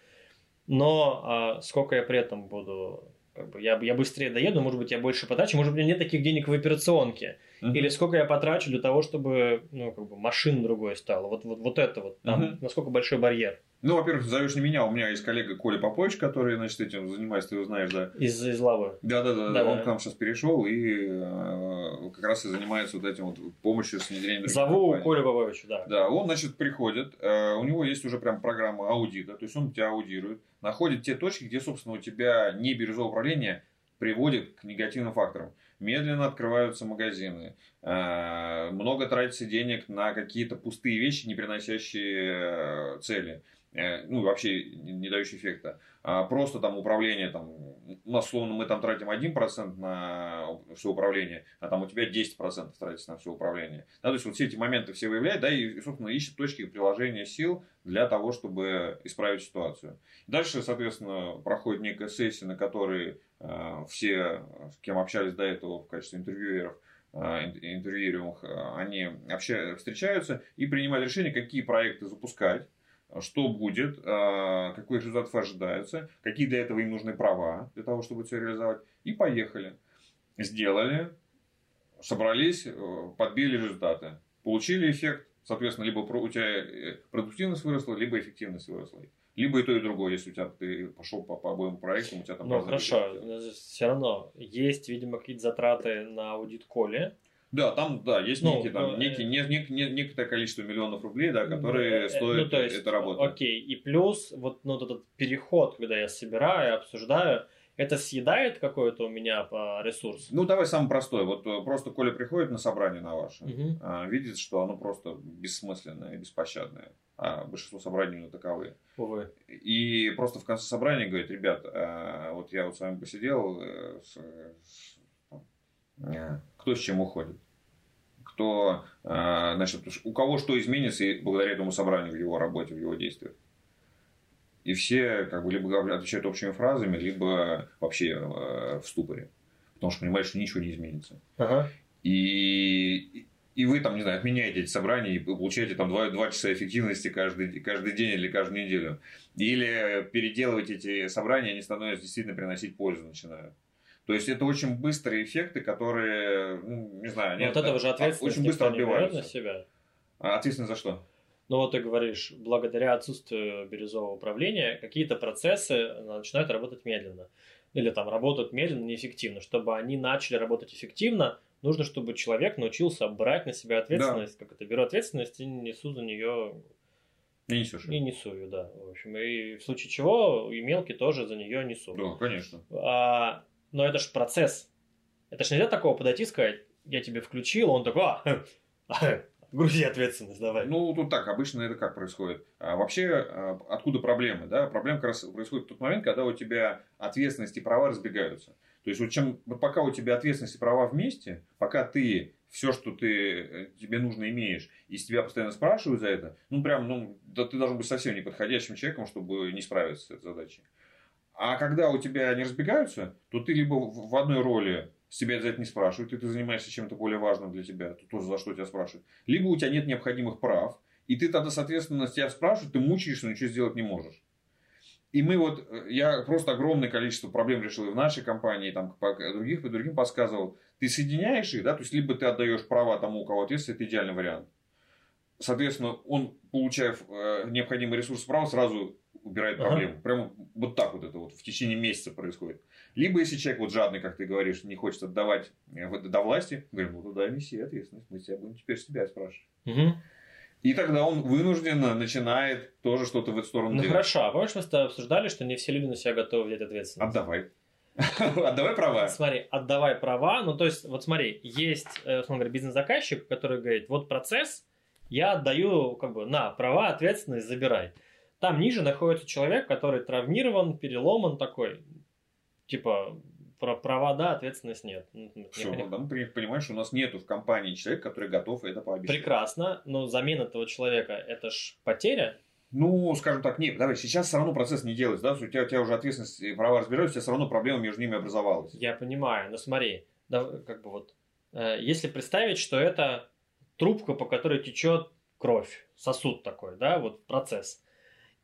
но а, сколько я при этом буду как бы я, я быстрее доеду, может быть, я больше потрачу, может быть, у меня нет таких денег в операционке. Uh-huh. Или сколько я потрачу для того, чтобы ну, как бы машин другой стало. Вот, вот, вот это вот. Там, uh-huh. Насколько большой барьер. Ну, во-первых, зовешь не меня, у меня есть коллега Коля Попович, который, значит, этим занимается, ты его знаешь, да? Из, из лавы. Да, да, да, да. Он к нам сейчас перешел и э, как раз и занимается вот этим вот помощью с внедрением Зову компаний. Коля Поповича, да. Да, он, значит, приходит, э, у него есть уже прям программа аудита, то есть он тебя аудирует, находит те точки, где, собственно, у тебя не бирюзовое управление приводит к негативным факторам. Медленно открываются магазины, э, много тратится денег на какие-то пустые вещи, не приносящие э, цели. Э, ну, вообще не дающий эффекта. А просто там управление, там, ну, условно, мы там тратим 1% на все управление, а там у тебя 10% тратится на все управление. Да, то есть, вот все эти моменты все выявляют, да, и, собственно, ищет точки приложения сил для того, чтобы исправить ситуацию. Дальше, соответственно, проходит некая сессия, на которой все, с кем общались до этого в качестве интервьюеров, э, интервьюируемых, э, они общаются, встречаются и принимают решение, какие проекты запускать, что будет, какой результат ожидается, какие для этого им нужны права для того, чтобы все реализовать. И поехали. Сделали, собрались, э, подбили результаты. Получили эффект, соответственно, либо у тебя э, продуктивность выросла, либо эффективность выросла. Либо и то, и другое, если у тебя ты пошел по, по обоим проектам, у тебя там... Ну, хорошо, все равно. Есть, видимо, какие-то затраты на аудит коле, да, там, да, есть ну, некий, там, э, некий, не, не, не, некое количество миллионов рублей, да, которые э, стоят ну, то есть, эта работа. Окей, и плюс вот ну, вот этот переход, когда я собираю, обсуждаю, это съедает какой-то у меня ресурс? Ну, давай самый простой. Вот э, просто Коля приходит на собрание на ваше, угу. видит, что оно просто бессмысленное беспощадное. А большинство собраний именно таковые. Увы. И просто в конце собрания говорит, ребят, а, вот я вот с вами посидел, с, с, кто с чем уходит. Кто, значит, у кого что изменится благодаря этому собранию в его работе, в его действиях. И все как бы либо отвечают общими фразами, либо вообще э, в ступоре. Потому что понимаешь, что ничего не изменится. Ага. И, и вы там, не знаю, отменяете эти собрания и получаете там 2, 2 часа эффективности каждый, каждый день или каждую неделю. Или переделывать эти собрания, они становятся действительно приносить пользу, начинают. То есть это очень быстрые эффекты, которые, ну, не знаю, нет, вот этого же ответственность очень быстро отбиваются. на себя. А ответственность за что? Ну вот ты говоришь, благодаря отсутствию бирюзового управления какие-то процессы начинают работать медленно. Или там работают медленно, неэффективно. Чтобы они начали работать эффективно, нужно, чтобы человек научился брать на себя ответственность, да. как это, беру ответственность и несу за нее не несешь. Не несу ее, да. В общем, и в случае чего и мелкий тоже за нее несу. Да, конечно. А, но это же процесс. Это же нельзя такого подойти и сказать, я тебе включил, он такой, а, грузи ответственность, давай. Ну, тут так, обычно это как происходит. А, вообще, а, откуда проблемы? Да? Проблема как раз происходит в тот момент, когда у тебя ответственность и права разбегаются. То есть, вот чем, вот пока у тебя ответственность и права вместе, пока ты все, что ты, э, тебе нужно, имеешь, и с тебя постоянно спрашивают за это, ну, прям, ну, да ты должен быть совсем неподходящим человеком, чтобы не справиться с этой задачей. А когда у тебя они разбегаются, то ты либо в одной роли с тебя за не спрашивают, и ты занимаешься чем-то более важным для тебя, то тоже за что тебя спрашивают. Либо у тебя нет необходимых прав, и ты тогда, соответственно, тебя спрашивают, ты мучаешься, но ничего сделать не можешь. И мы вот, э, я просто огромное количество проблем решил и в нашей компании, там, по других, по другим подсказывал. Ты соединяешь их, да, то есть, либо ты отдаешь права тому, у кого ответственность, это идеальный вариант. Соответственно, он, получая э, необходимый ресурс права, сразу убирает проблему. Ага. Прямо вот так вот это вот в течение месяца происходит. Либо если человек вот жадный, как ты говоришь, не хочет отдавать э, до власти, говорим, ну туда неси ответственность, мы тебя будем теперь себя спрашивать. Угу. И тогда он вынужденно начинает тоже что-то в эту сторону ну, делать. хорошо, а помнишь, мы с тобой обсуждали, что не все люди на себя готовы взять ответственность? Отдавай. Отдавай права. Смотри, отдавай права. Ну, то есть, вот смотри, есть, э, условно говоря, бизнес-заказчик, который говорит, вот процесс, я отдаю, как бы, на, права, ответственность, забирай. Там ниже находится человек, который травмирован, переломан такой. Типа, про права, да, ответственность нет. Все, ну, мы понимаем, что у нас нету в компании человека, который готов это пообещать. Прекрасно, но замена этого человека – это ж потеря. Ну, скажем так, нет, давай, сейчас все равно процесс не делается, да, у тебя, у тебя уже ответственность и права разбираются, у тебя все равно проблема между ними образовалась. Я понимаю, но смотри, да, как бы вот, э, если представить, что это трубка, по которой течет кровь, сосуд такой, да, вот процесс,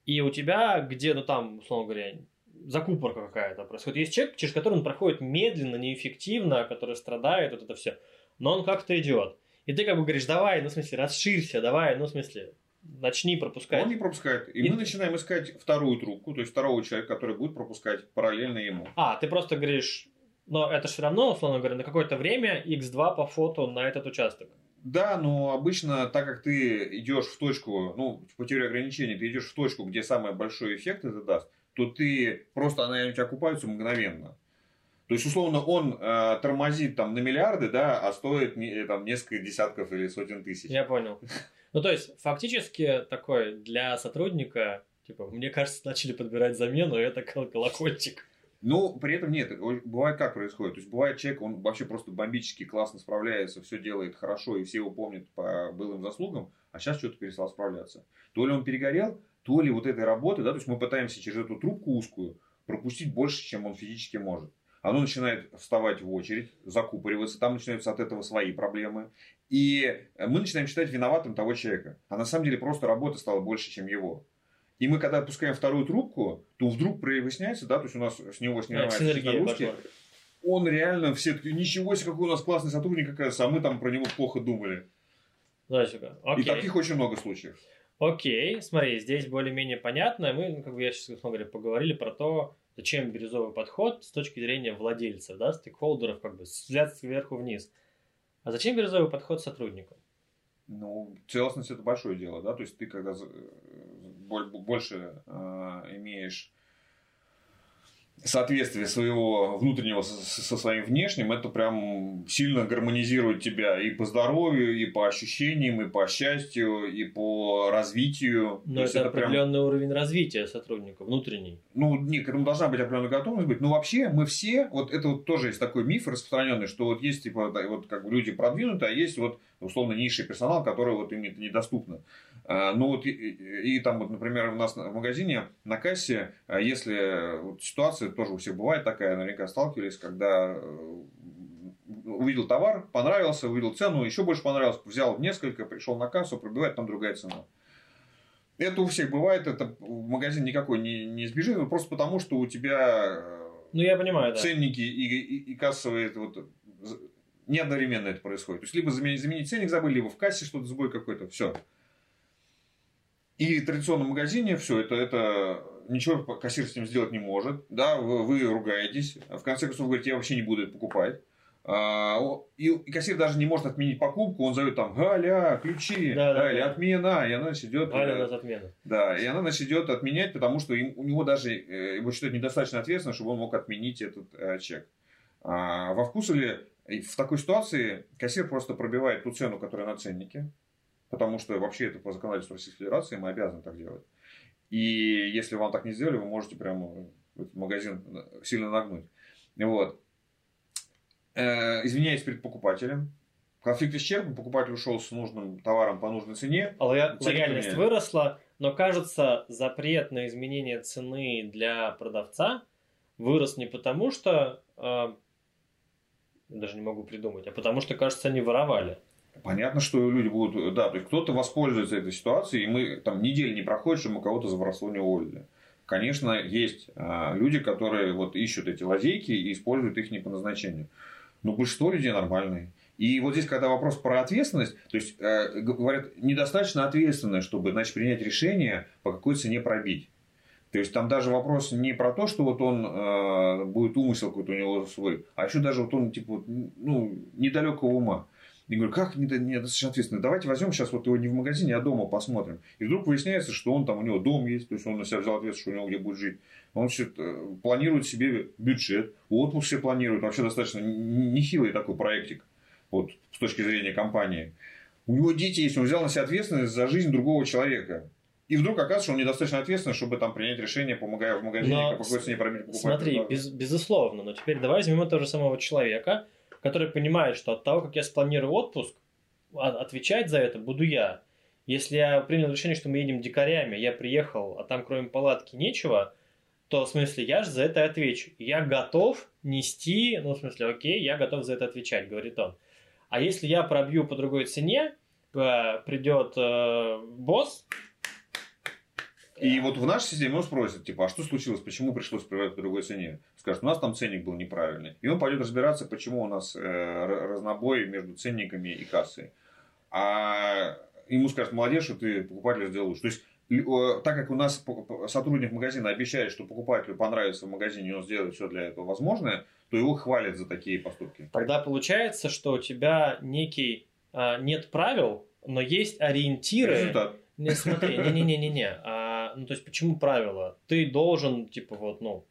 и у тебя где-то там, условно говоря, закупорка какая-то происходит. Есть человек, через который он проходит медленно, неэффективно, который страдает, вот это все. Но он как-то идет. И ты как бы говоришь, давай, ну, в смысле, расширься, давай, ну, в смысле, начни пропускать. Он не пропускает. И, и мы начинаем искать вторую трубку, то есть второго человека, который будет пропускать параллельно ему. А, ты просто говоришь, но это же все равно, условно говоря, на какое-то время x2 по фото на этот участок. Да, но обычно, так как ты идешь в точку, ну, по теории ограничений, ты идешь в точку, где самый большой эффект это даст, то ты просто она у тебя окупается мгновенно. То есть, условно, он э, тормозит там на миллиарды, да, а стоит не, там несколько десятков или сотен тысяч. Я понял. Ну, то есть, фактически такой для сотрудника, типа, мне кажется, начали подбирать замену, это колокольчик. Ну, при этом нет, бывает как происходит. То есть, бывает человек, он вообще просто бомбически классно справляется, все делает хорошо, и все его помнят по былым заслугам, а сейчас что-то перестал справляться. То ли он перегорел, то ли вот этой работы, да, то есть мы пытаемся через эту трубку узкую пропустить больше, чем он физически может. Оно начинает вставать в очередь, закупориваться, там начинаются от этого свои проблемы. И мы начинаем считать виноватым того человека. А на самом деле просто работа стала больше, чем его. И мы, когда отпускаем вторую трубку, то вдруг выясняется, да, то есть у нас с него снимается да, нагрузки, он реально все таки ничего себе, какой у нас классный сотрудник, оказывается, а мы там про него плохо думали. Зайчика. И таких очень много случаев. Окей, смотри, здесь более-менее понятно. Мы, ну, как бы я сейчас, условно говоря, поговорили про то, зачем бирюзовый подход с точки зрения владельцев, да, стейкхолдеров, как бы взгляд сверху вниз. А зачем бирюзовый подход сотрудникам? Ну, целостность это большое дело, да, то есть ты когда больше э, имеешь соответствие своего внутреннего со, своим внешним, это прям сильно гармонизирует тебя и по здоровью, и по ощущениям, и по счастью, и по развитию. Но это, это определенный прям... уровень развития сотрудника, внутренний. Ну, нет, к этому должна быть определенная готовность быть. Но вообще мы все, вот это вот тоже есть такой миф распространенный, что вот есть типа вот как бы люди продвинутые, а есть вот условно низший персонал, который вот им это недоступно. А, ну вот и, и, и там вот, например, у нас в магазине на кассе, а, если вот ситуация тоже у всех бывает такая, наверняка сталкивались, когда э, увидел товар, понравился, увидел цену, еще больше понравилось, взял несколько, пришел на кассу, пробивает, там другая цена. Это у всех бывает, это магазин никакой не, не избежит, просто потому, что у тебя э, ну, я понимаю, ценники да. и, и, и кассовые вот, не одновременно это происходит. То есть, либо заменить, заменить ценник забыли, либо в кассе что-то сбой какой-то, все. И в традиционном магазине все это, это ничего кассир с ним сделать не может. Да, вы, вы ругаетесь. В конце концов, говорите, я вообще не буду это покупать. А, и, и кассир даже не может отменить покупку, он зовет там Галя, ключи, да, да, или да. отмена, и она значит, идет. Галя, у нас отмена. Да, и она значит, идет отменять, потому что им, у него даже э, его считают недостаточно ответственно, чтобы он мог отменить этот э, чек. А, во вкусуле в такой ситуации кассир просто пробивает ту цену, которая на ценнике, потому что вообще это по законодательству Российской Федерации мы обязаны так делать. И если вам так не сделали, вы можете прямо этот магазин сильно нагнуть. Вот. Э, извиняюсь перед покупателем. Конфликт исчерпан, покупатель ушел с нужным товаром по нужной цене. А лояльность выросла, но кажется, запрет на изменение цены для продавца вырос не потому, что э, даже не могу придумать, а потому что, кажется, они воровали. Понятно, что люди будут, да, то есть кто-то воспользуется этой ситуацией, и мы там недели не проходит, чтобы мы кого-то за воровство не уволили. Конечно, есть а, люди, которые вот ищут эти лазейки и используют их не по назначению. Но большинство людей нормальные. И вот здесь, когда вопрос про ответственность, то есть, э, говорят, недостаточно ответственное, чтобы, значит, принять решение, по какой цене пробить. То есть там даже вопрос не про то, что вот он э, будет умысел какой-то у него свой, а еще даже вот он типа ну недалекого ума. И говорю, как недостаточно ответственно? Давайте возьмем сейчас вот его не в магазине, а дома посмотрим. И вдруг выясняется, что он там, у него дом есть, то есть он на себя взял ответственность, что у него где будет жить. Он значит, э, планирует себе бюджет, отпуск себе планирует. Вообще достаточно нехилый такой проектик вот, с точки зрения компании. У него дети есть, он взял на себя ответственность за жизнь другого человека. И вдруг оказывается, что он недостаточно ответственный, чтобы там принять решение, помогая в магазине, но, какой цене пробить Смотри, без, безусловно, но теперь давай возьмем этого же самого человека, который понимает, что от того, как я спланирую отпуск, отвечать за это буду я. Если я принял решение, что мы едем дикарями, я приехал, а там кроме палатки нечего, то в смысле я же за это отвечу. Я готов нести, ну в смысле, окей, я готов за это отвечать, говорит он. А если я пробью по другой цене, э, придет э, босс, и вот в нашей системе он спросит, типа, а что случилось, почему пришлось проверять по другой цене? Скажет, у нас там ценник был неправильный. И он пойдет разбираться, почему у нас э, разнобой между ценниками и кассой. А ему скажут, молодец, что ты покупателю сделал лучше. То есть, так как у нас сотрудник магазина обещает, что покупателю понравится в магазине, и он сделает все для этого возможное, то его хвалят за такие поступки. Тогда получается, что у тебя некий а, нет правил, но есть ориентиры. Результат. Не, смотри, не-не-не-не-не. Ну, то есть, почему правило? Ты должен, типа, вот, ну,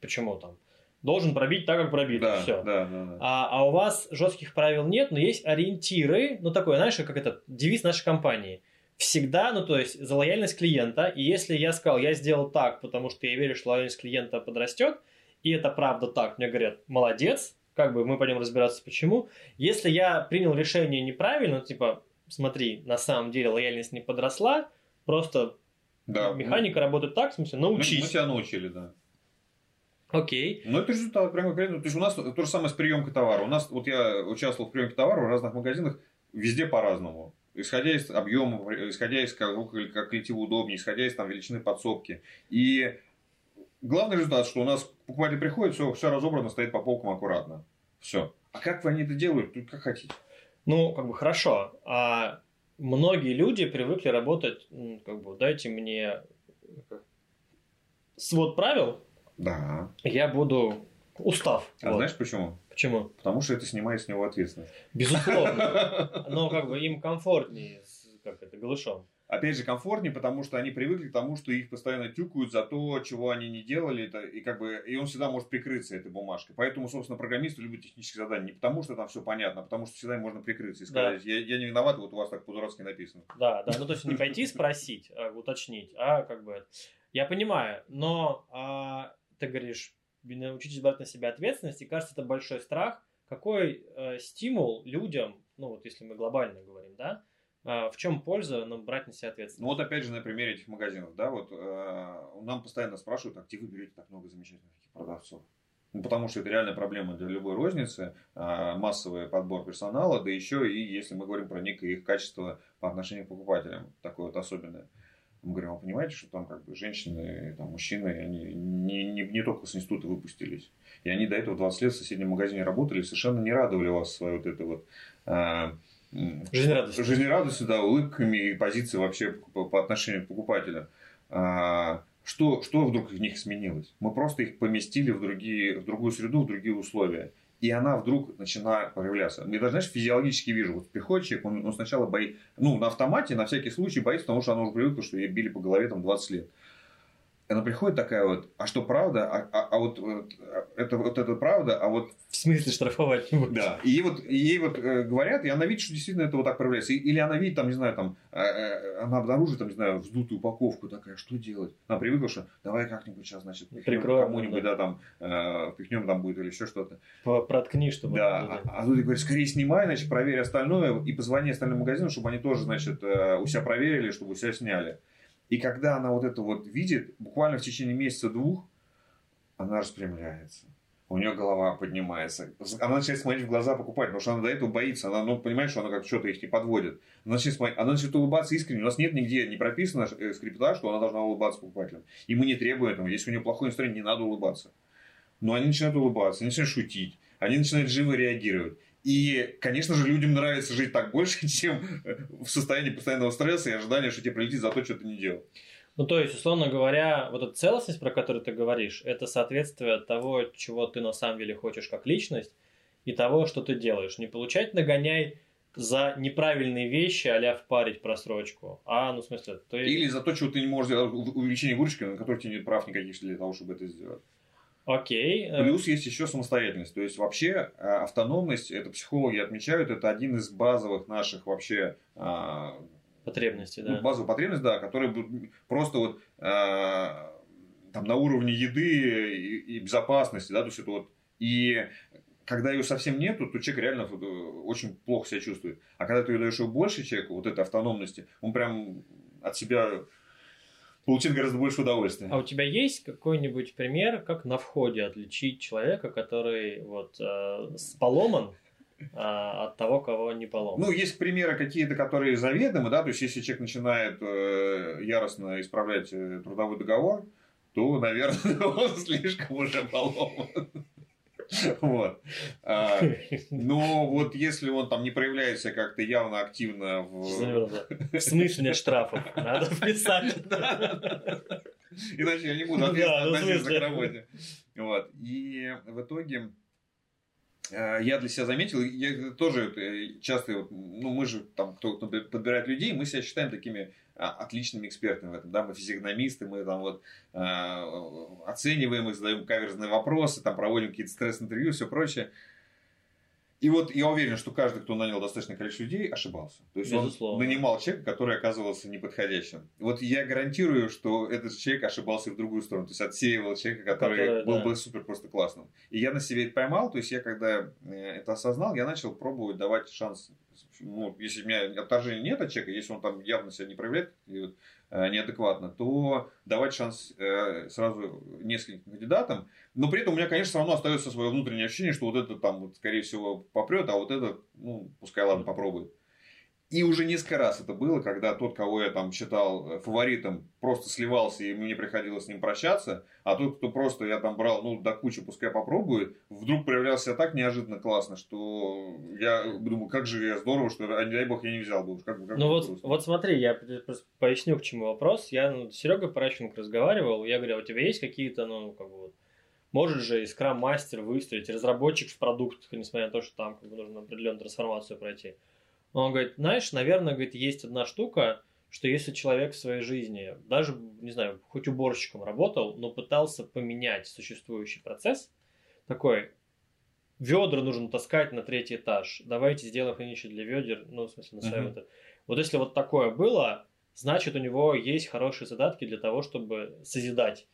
почему там? Должен пробить так, как пробит, да, все. Да, да, да. А, а у вас жестких правил нет, но есть ориентиры, ну, такой, знаешь, как это, девиз нашей компании. Всегда, ну, то есть, за лояльность клиента, и если я сказал, я сделал так, потому что я верю, что лояльность клиента подрастет, и это правда так, мне говорят, молодец, как бы мы пойдем разбираться, почему. Если я принял решение неправильно, типа, смотри, на самом деле лояльность не подросла, просто да. механика ну, работает так, в смысле, научись. Мы, мы тебя научили, да. Окей. Ну, это результат прямо конкретно. То есть у нас то же самое с приемкой товара. У нас, вот я участвовал в приемке товара в разных магазинах, везде по-разному. Исходя из объема, исходя из как, как коллективу удобнее, исходя из там, величины подсобки. И главный результат, что у нас покупатель приходит, все, все разобрано, стоит по полкам аккуратно. Все. А как вы они это делают? Тут как хотите. Ну, как бы хорошо. А многие люди привыкли работать, как бы, дайте мне свод правил. Да. Я буду устав. А вот. знаешь почему? Почему? Потому что это снимает с него ответственность. Безусловно. Но как бы им комфортнее, как это, голышом опять же, комфортнее, потому что они привыкли к тому, что их постоянно тюкают за то, чего они не делали, это, и, как бы, и он всегда может прикрыться этой бумажкой. Поэтому, собственно, программисты любят технические задания. Не потому, что там все понятно, а потому, что всегда можно прикрыться и сказать, да. я, я не виноват, вот у вас так по-дурацки написано. Да, да, ну то есть не пойти спросить, а уточнить, а как бы... Я понимаю, но а, ты говоришь, научитесь брать на себя ответственность, и кажется, это большой страх. Какой э, стимул людям, ну вот если мы глобально говорим, да, в чем польза нам брать на себя ответственность? Ну вот опять же на примере этих магазинов, да, вот э, нам постоянно спрашивают, а где вы берете так много замечательных продавцов? Ну, потому что это реальная проблема для любой розницы, э, массовый подбор персонала, да еще и если мы говорим про некое их качество по отношению к покупателям, такое вот особенное. Мы говорим, а вы понимаете, что там как бы женщины, там, мужчины, они не, не, не только с института выпустились. И они до этого 20 лет в соседнем магазине работали совершенно не радовали вас своей вот это вот э, Жизнерадостью. Жизнерадостью, да, улыбками и позицией вообще по, по отношению к покупателю. А, что, что вдруг в них сменилось? Мы просто их поместили в, другие, в другую среду, в другие условия. И она вдруг начинает проявляться. Я даже, знаешь, физиологически вижу. Вот приходит он, он сначала боится, ну, на автомате, на всякий случай боится, потому что она уже привыкла, что ей били по голове там 20 лет она приходит такая вот, а что правда, а, а, а вот это вот это правда, а вот в смысле штрафовать не Да. И ей вот, ей вот э, говорят, и она видит, что действительно это вот так проявляется. Или она видит, там, не знаю, там, э, э, она обнаружит, там, не знаю, вздутую упаковку такая, что делать? Она привыкла, что давай как-нибудь сейчас, значит, прикроем кому-нибудь, да. да, там, э, впихнем там будет или еще что-то. Проткни, чтобы. Да. А, а тут говорит, скорее снимай, значит, проверь остальное и позвони остальным магазинам, чтобы они тоже, значит, э, у себя проверили, чтобы у себя сняли. И когда она вот это вот видит, буквально в течение месяца-двух, она распрямляется. у нее голова поднимается. Она начинает смотреть в глаза покупать, потому что она до этого боится. Она ну, понимает, что она как что-то их не подводит. Она начинает, смотреть, она начинает улыбаться искренне. У нас нет нигде не прописано э, скрипта, что она должна улыбаться покупателям. И мы не требуем этого. Если у нее плохое настроение, не надо улыбаться. Но они начинают улыбаться, они начинают шутить, они начинают живо реагировать. И, конечно же, людям нравится жить так больше, чем в состоянии постоянного стресса и ожидания, что тебе прилетит за то, что ты не делал. Ну, то есть, условно говоря, вот эта целостность, про которую ты говоришь, это соответствие того, чего ты на самом деле хочешь как личность, и того, что ты делаешь. Не получать нагоняй за неправильные вещи, а впарить просрочку. А, ну, в смысле... То есть... Или за то, чего ты не можешь сделать, увеличение выручки, на которое тебе нет прав никаких для того, чтобы это сделать. Окей. Плюс есть еще самостоятельность. То есть вообще э, автономность, это психологи отмечают, это один из базовых наших вообще а, потребностей, да. Ну, базовая потребность, да, которая просто вот а, там на уровне еды и, и безопасности, да, то есть это вот и когда ее совсем нету, то человек реально э, очень плохо себя чувствует. А когда ты ее даешь больше человеку, вот этой автономности, он прям от себя получит гораздо больше удовольствия. А у тебя есть какой-нибудь пример, как на входе отличить человека, который вот э, поломан, а, от того, кого не поломан. Ну, есть примеры какие-то, которые заведомы, да, то есть если человек начинает э, яростно исправлять э, трудовой договор, то, наверное, он слишком уже поломан. Вот. А, но вот если он там не проявляется как-то явно активно в... В смысле штрафов? Надо вписать. Иначе я не буду ответственно ну, относиться к работе. Вот. И в итоге я для себя заметил, я тоже часто, ну мы же там, кто подбирает людей, мы себя считаем такими а, отличными экспертами в этом, да, мы физиогномисты, мы там вот э, оцениваем их, задаем каверзные вопросы, там проводим какие-то стресс-интервью, все прочее. И вот я уверен, что каждый, кто нанял достаточное количество людей, ошибался. То есть Безусловно. он нанимал человека, который оказывался неподходящим. Вот я гарантирую, что этот человек ошибался в другую сторону. То есть отсеивал человека, который, который был да. бы супер просто классным. И я на себе это поймал. То есть я когда э, это осознал, я начал пробовать давать шанс. Ну, если у меня отторжения нет от человека, если он там явно себя не проявляет, и вот неадекватно, то давать шанс э, сразу нескольким кандидатам. Но при этом у меня, конечно, все равно остается свое внутреннее ощущение, что вот это там, вот, скорее всего, попрет, а вот это, ну, пускай ладно, попробует. И уже несколько раз это было, когда тот, кого я там считал э, фаворитом, просто сливался, и мне приходилось с ним прощаться, а тот, кто просто я там брал, ну, до кучи, пускай попробует, вдруг проявлялся так неожиданно классно, что я думаю, как же я здорово, что, а не дай бог, я не взял бы. Как, как ну вот, вот смотри, я поясню, к чему вопрос. Я ну, с Серегой Паращенко разговаривал, я говорю, «А у тебя есть какие-то, ну, как бы вот, может же и скрам-мастер выстроить, разработчик в продуктах, несмотря на то, что там как бы, нужно определенную трансформацию пройти. Он говорит, знаешь, наверное, говорит, есть одна штука, что если человек в своей жизни, даже, не знаю, хоть уборщиком работал, но пытался поменять существующий процесс, такой, ведра нужно таскать на третий этаж, давайте сделаем хранилище для ведер, ну, в смысле, на своем uh-huh. Вот если вот такое было, значит, у него есть хорошие задатки для того, чтобы созидать.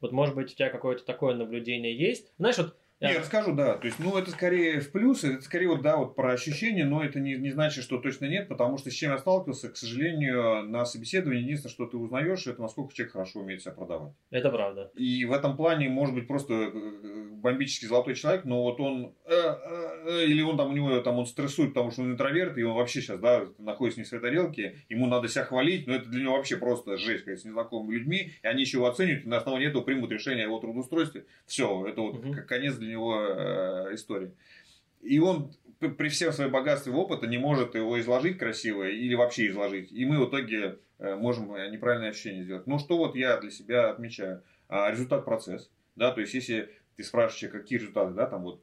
Вот, может быть, у тебя какое-то такое наблюдение есть. Знаешь, вот я расскажу, да. То есть, ну, это скорее в плюс, это скорее вот, да, вот про ощущения, но это не, не значит, что точно нет, потому что с чем я сталкивался, к сожалению, на собеседовании единственное, что ты узнаешь, это насколько человек хорошо умеет себя продавать. Это правда. И в этом плане может быть просто э, бомбический золотой человек, но вот он, э, э, э, или он там, у него там он стрессует, потому что он интроверт, и он вообще сейчас, да, находится не в своей тарелке, ему надо себя хвалить, но это для него вообще просто жесть, как с незнакомыми людьми, и они еще его оценивают, и на основании этого примут решение о его трудоустройстве. Все, это вот угу. конец для него э, истории. И он при всем своем богатстве опыта не может его изложить красиво или вообще изложить. И мы в итоге э, можем неправильное ощущение сделать. Но что вот я для себя отмечаю? А, результат процесс. Да, то есть, если ты спрашиваешь, какие результаты, да, там вот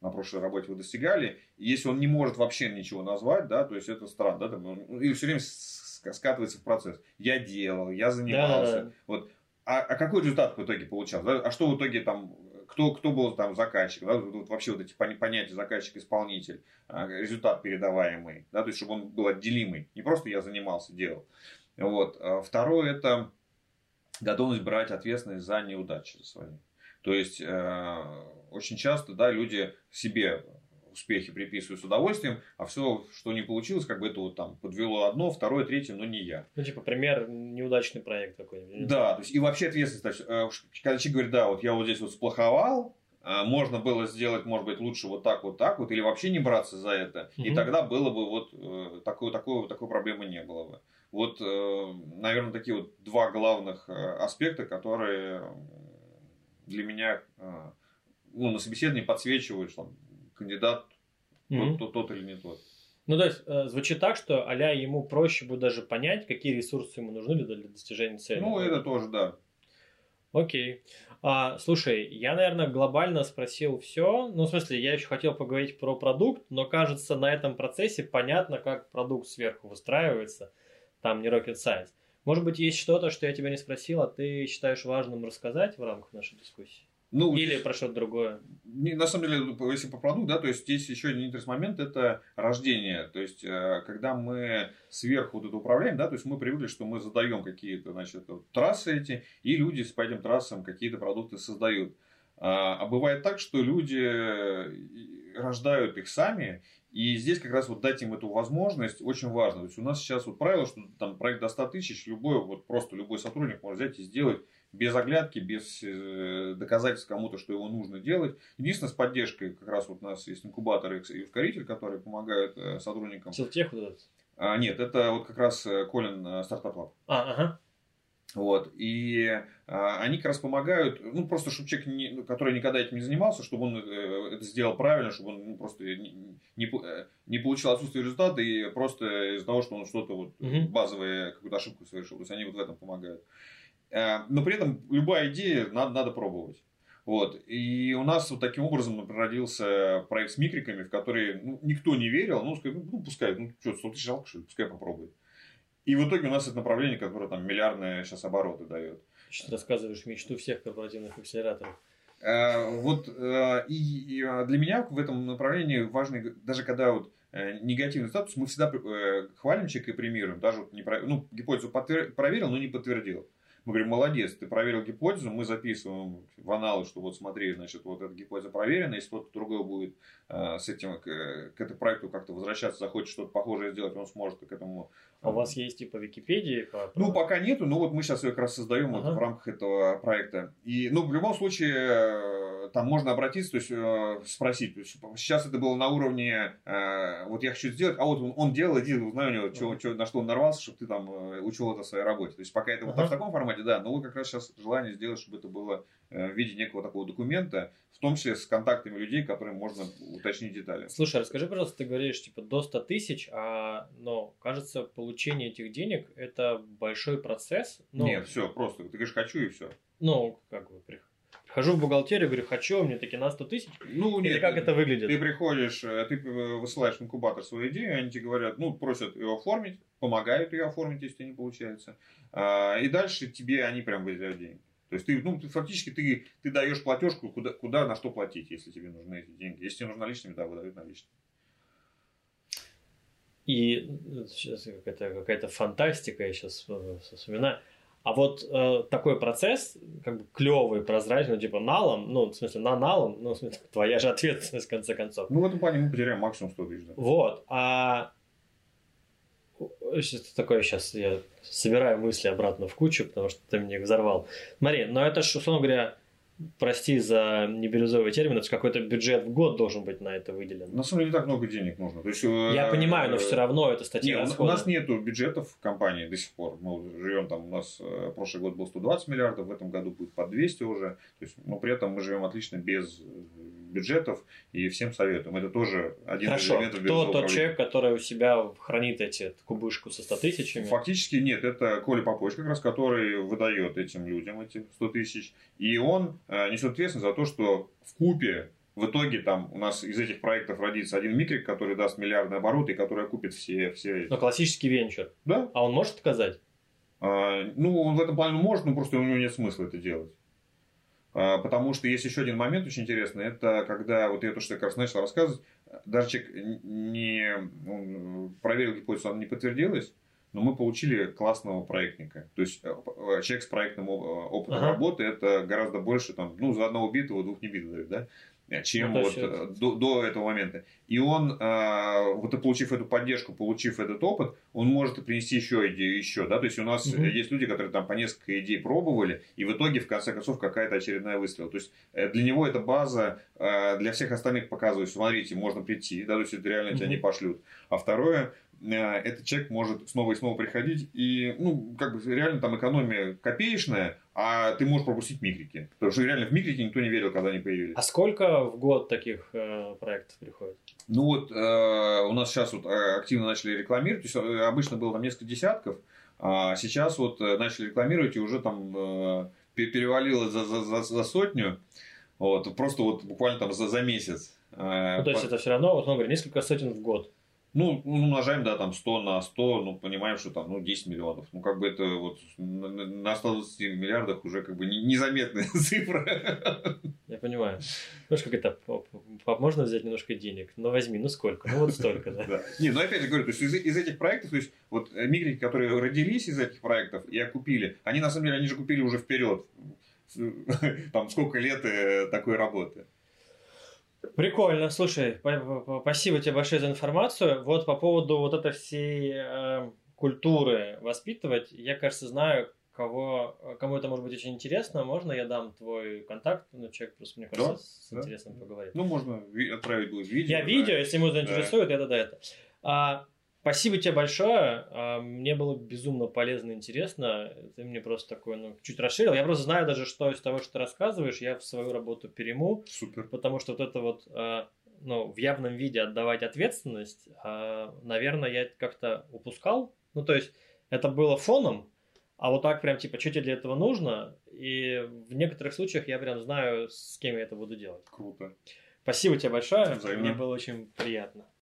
на прошлой работе вы достигали, и если он не может вообще ничего назвать, да, то есть это странно, да, там, или все время скатывается в процесс. Я делал, я занимался. Да. Вот. А, а какой результат в итоге получался? Да? А что в итоге там кто, кто был там заказчик, да, вот вообще вот эти понятия заказчик-исполнитель, а, результат передаваемый, да, то есть чтобы он был отделимый, не просто я занимался, делал. Вот. А второе это готовность брать ответственность за неудачи за свои. То есть э, очень часто да, люди себе успехи приписываю с удовольствием, а все, что не получилось, как бы это вот там подвело одно, второе, третье, но не я. Ну, типа, пример, неудачный проект какой-нибудь. Да, то есть, и вообще ответственность. Э, когда человек говорит, да, вот я вот здесь вот сплоховал, а, можно было сделать, может быть, лучше вот так, вот так вот, или вообще не браться за это, угу. и тогда было бы вот э, такой, такой, такой проблемы не было бы. Вот, э, наверное, такие вот два главных аспекта, которые для меня ну, на собеседовании подсвечивают, что кандидат mm-hmm. тот, тот, или не тот. Ну, то есть, э, звучит так, что а ему проще будет даже понять, какие ресурсы ему нужны для, для достижения цели. Ну, это тоже, да. Окей. А, слушай, я, наверное, глобально спросил все. Ну, в смысле, я еще хотел поговорить про продукт, но кажется, на этом процессе понятно, как продукт сверху выстраивается. Там не rocket science. Может быть, есть что-то, что я тебя не спросил, а ты считаешь важным рассказать в рамках нашей дискуссии? Ну, Или про что-то другое. На самом деле, если по продукту, да, то есть здесь еще один интересный момент это рождение. То есть, э, когда мы сверху вот это управляем, да, то есть мы привыкли, что мы задаем какие-то, значит, трассы эти, и люди по этим трассам какие-то продукты создают. А, а бывает так, что люди э, рождают их сами, и здесь как раз вот дать им эту возможность очень важно. То есть у нас сейчас вот правило, что там проект до 100 тысяч, любой, вот просто любой сотрудник может взять и сделать без оглядки, без э, доказательств кому-то, что его нужно делать. Единственное, с поддержкой, как раз вот у нас есть инкубатор и ускоритель, которые помогают э, сотрудникам. Силтех вот этот? А, нет, это вот как раз э, Колин Startup Lab. А, ага. Вот. И а, они как раз помогают, ну, просто, чтобы человек, не, ну, который никогда этим не занимался, чтобы он это сделал правильно, чтобы он ну, просто не, не, не получил отсутствие результата и просто из-за того, что он что-то вот угу. базовое, какую-то ошибку совершил. То есть они вот в этом помогают. Э, но при этом любая идея надо, надо пробовать. Вот. И у нас вот таким образом родился проект с микриками, в который ну, никто не верил. Ну, сказать, ну пускай, ну что, 100 тысяч жалко, что ли, пускай попробует. И в итоге у нас это направление, которое там миллиардные сейчас обороты дает. Что ты рассказываешь мечту всех корпоративных акселераторов. Э, вот э, и, для меня в этом направлении важно, даже когда вот негативный статус, мы всегда хвалим человека и премируем. Даже вот не, ну, гипотезу проверил, но не подтвердил. Мы говорим, молодец, ты проверил гипотезу, мы записываем в аналы, что вот смотри, значит, вот эта гипотеза проверена, если кто-то другой будет э, с этим, к, к этому проекту как-то возвращаться, захочет что-то похожее сделать, он сможет к этому... А у вас есть типа Википедии? По... Ну, пока нету, но вот мы сейчас ее как раз создаем ага. вот в рамках этого проекта. И, ну, в любом случае, там можно обратиться, то есть э, спросить. То есть, сейчас это было на уровне, э, вот я хочу сделать, а вот он, он делал, иди узнай у него, ага. что, на что он нарвался, чтобы ты там э, учил это в своей работе. То есть, пока это ага. вот в таком формате, да, но вот как раз сейчас желание сделать, чтобы это было э, в виде некого такого документа, в том числе с контактами людей, которым можно уточнить детали. Слушай, расскажи, пожалуйста, ты говоришь, типа, до 100 тысяч, а, но, кажется, получение этих денег – это большой процесс. Но... Нет, все, просто, ты говоришь, хочу и все. Ну, как бы, Хожу в бухгалтерию, говорю, хочу, мне такие на 100 тысяч. Ну, Или нет, как это выглядит? Ты приходишь, э, ты высылаешь в инкубатор свою идею, они тебе говорят, ну, просят ее оформить, помогают ее оформить, если не получается. А, и дальше тебе они прям выделяют деньги. То есть ты, ну, ты, фактически ты, ты даешь платежку, куда, куда, на что платить, если тебе нужны эти деньги. Если тебе нужны наличными, да, выдают наличными. И э, сейчас какая-то какая фантастика, я сейчас э, вспоминаю. А вот э, такой процесс, как бы клевый, прозрачный, типа налом, ну, в смысле, на налом, ну, в смысле, твоя же ответственность, в конце концов. Ну, в этом плане мы потеряем максимум 100 тысяч, да. Вот, а сейчас такое сейчас я собираю мысли обратно в кучу, потому что ты мне их взорвал. Смотри, но это же, условно говоря, прости за небирюзовый термин, это какой-то бюджет в год должен быть на это выделен. На самом деле не так много денег нужно. То есть, Я э, понимаю, но все равно это статья нет, У нас нет бюджетов в компании до сих пор. Мы живем там, у нас э, прошлый год был 120 миллиардов, в этом году будет по 200 уже. То есть, но при этом мы живем отлично без бюджетов и всем советуем. Это тоже один Хорошо. из элементов Кто тот человек, который у себя хранит эти кубышку со 100 тысячами? Фактически нет. Это Коля Попович, как раз, который выдает этим людям эти 100 тысяч. И он э, несет ответственность за то, что в купе в итоге там у нас из этих проектов родится один микрик, который даст миллиардный оборот и который окупит все, все Но классический венчур. Да. А он может отказать? А, ну, он в этом плане может, но просто у него нет смысла это делать. А, потому что есть еще один момент очень интересный. Это когда, вот я то, что я как раз начал рассказывать, даже человек не проверил гипотезу, она не подтвердилась, но мы получили классного проектника. То есть э, человек с проектным опытом Ага. работы это гораздо больше там, ну, за одного убитого двух небитых, да, чем Ну, вот э, до, до этого момента. И он, э, вот получив эту поддержку, получив этот опыт, он может и принести еще идею, еще, да, то есть у нас Мгм. есть люди, которые там по несколько идей пробовали, и в итоге, в конце концов, какая-то очередная выстрел. То есть э, для него это база, э, для всех остальных показывает, смотрите, можно прийти, да, то есть это реально тебя Мгм. не пошлют. А второе, э, этот человек может снова и снова приходить, и, ну, как бы реально там экономия копеечная, а ты можешь пропустить микрики. Потому что реально в микрики никто не верил, когда они появились. А сколько в год таких э, проектов приходит? Ну вот э, у нас сейчас вот э, активно начали рекламировать, то есть э, обычно было там несколько десятков, а сейчас вот э, начали рекламировать и уже там э, пе- перевалило за, за, за, за сотню, вот, просто вот буквально там за, за месяц. Э, Ну, то есть по- это все равно, вот, он говорит, несколько сотен в год. Ну, ну, умножаем, да, там 100 на 100, ну, понимаем, что там, ну, 10 миллионов. Ну, как бы это вот на- на на 120 миллиардах уже как бы не- незаметная цифра. Я понимаю. Знаешь, как это, можно взять немножко денег? Ну, возьми, ну сколько? Ну, вот столько, да. Не, ну опять же говорю, то есть из, из этих проектов, то есть вот э, мигрики, которые родились из этих проектов и окупили, они на самом деле, они же купили уже вперед. Там сколько лет э, такой работы. Прикольно, слушай, спасибо тебе большое за информацию. Вот по поводу вот этой всей э, культуры воспитывать, я, кажется, знаю, кого, кому это может быть очень интересно. Можно я дам твой контакт? Ну, человек просто, мне кажется, Да, с да. интересным поговорить. Ну, можно ви- отправить будет видео. Я да. видео, если ему заинтересует, это да это. А, спасибо тебе большое. А, мне было безумно полезно и интересно. Ты мне просто такой, ну, чуть расширил. Я просто знаю даже, что из того, что ты рассказываешь, я в свою работу перейму, Супер. потому что вот это вот, а, ну, в явном виде отдавать ответственность, а, наверное, я это как-то упускал. Ну, то есть, это было фоном, а вот так прям, типа, что тебе для этого нужно? И в некоторых случаях я прям знаю, с кем я это буду делать. Круто. Спасибо тебе большое. Взаимно. Мне было очень приятно.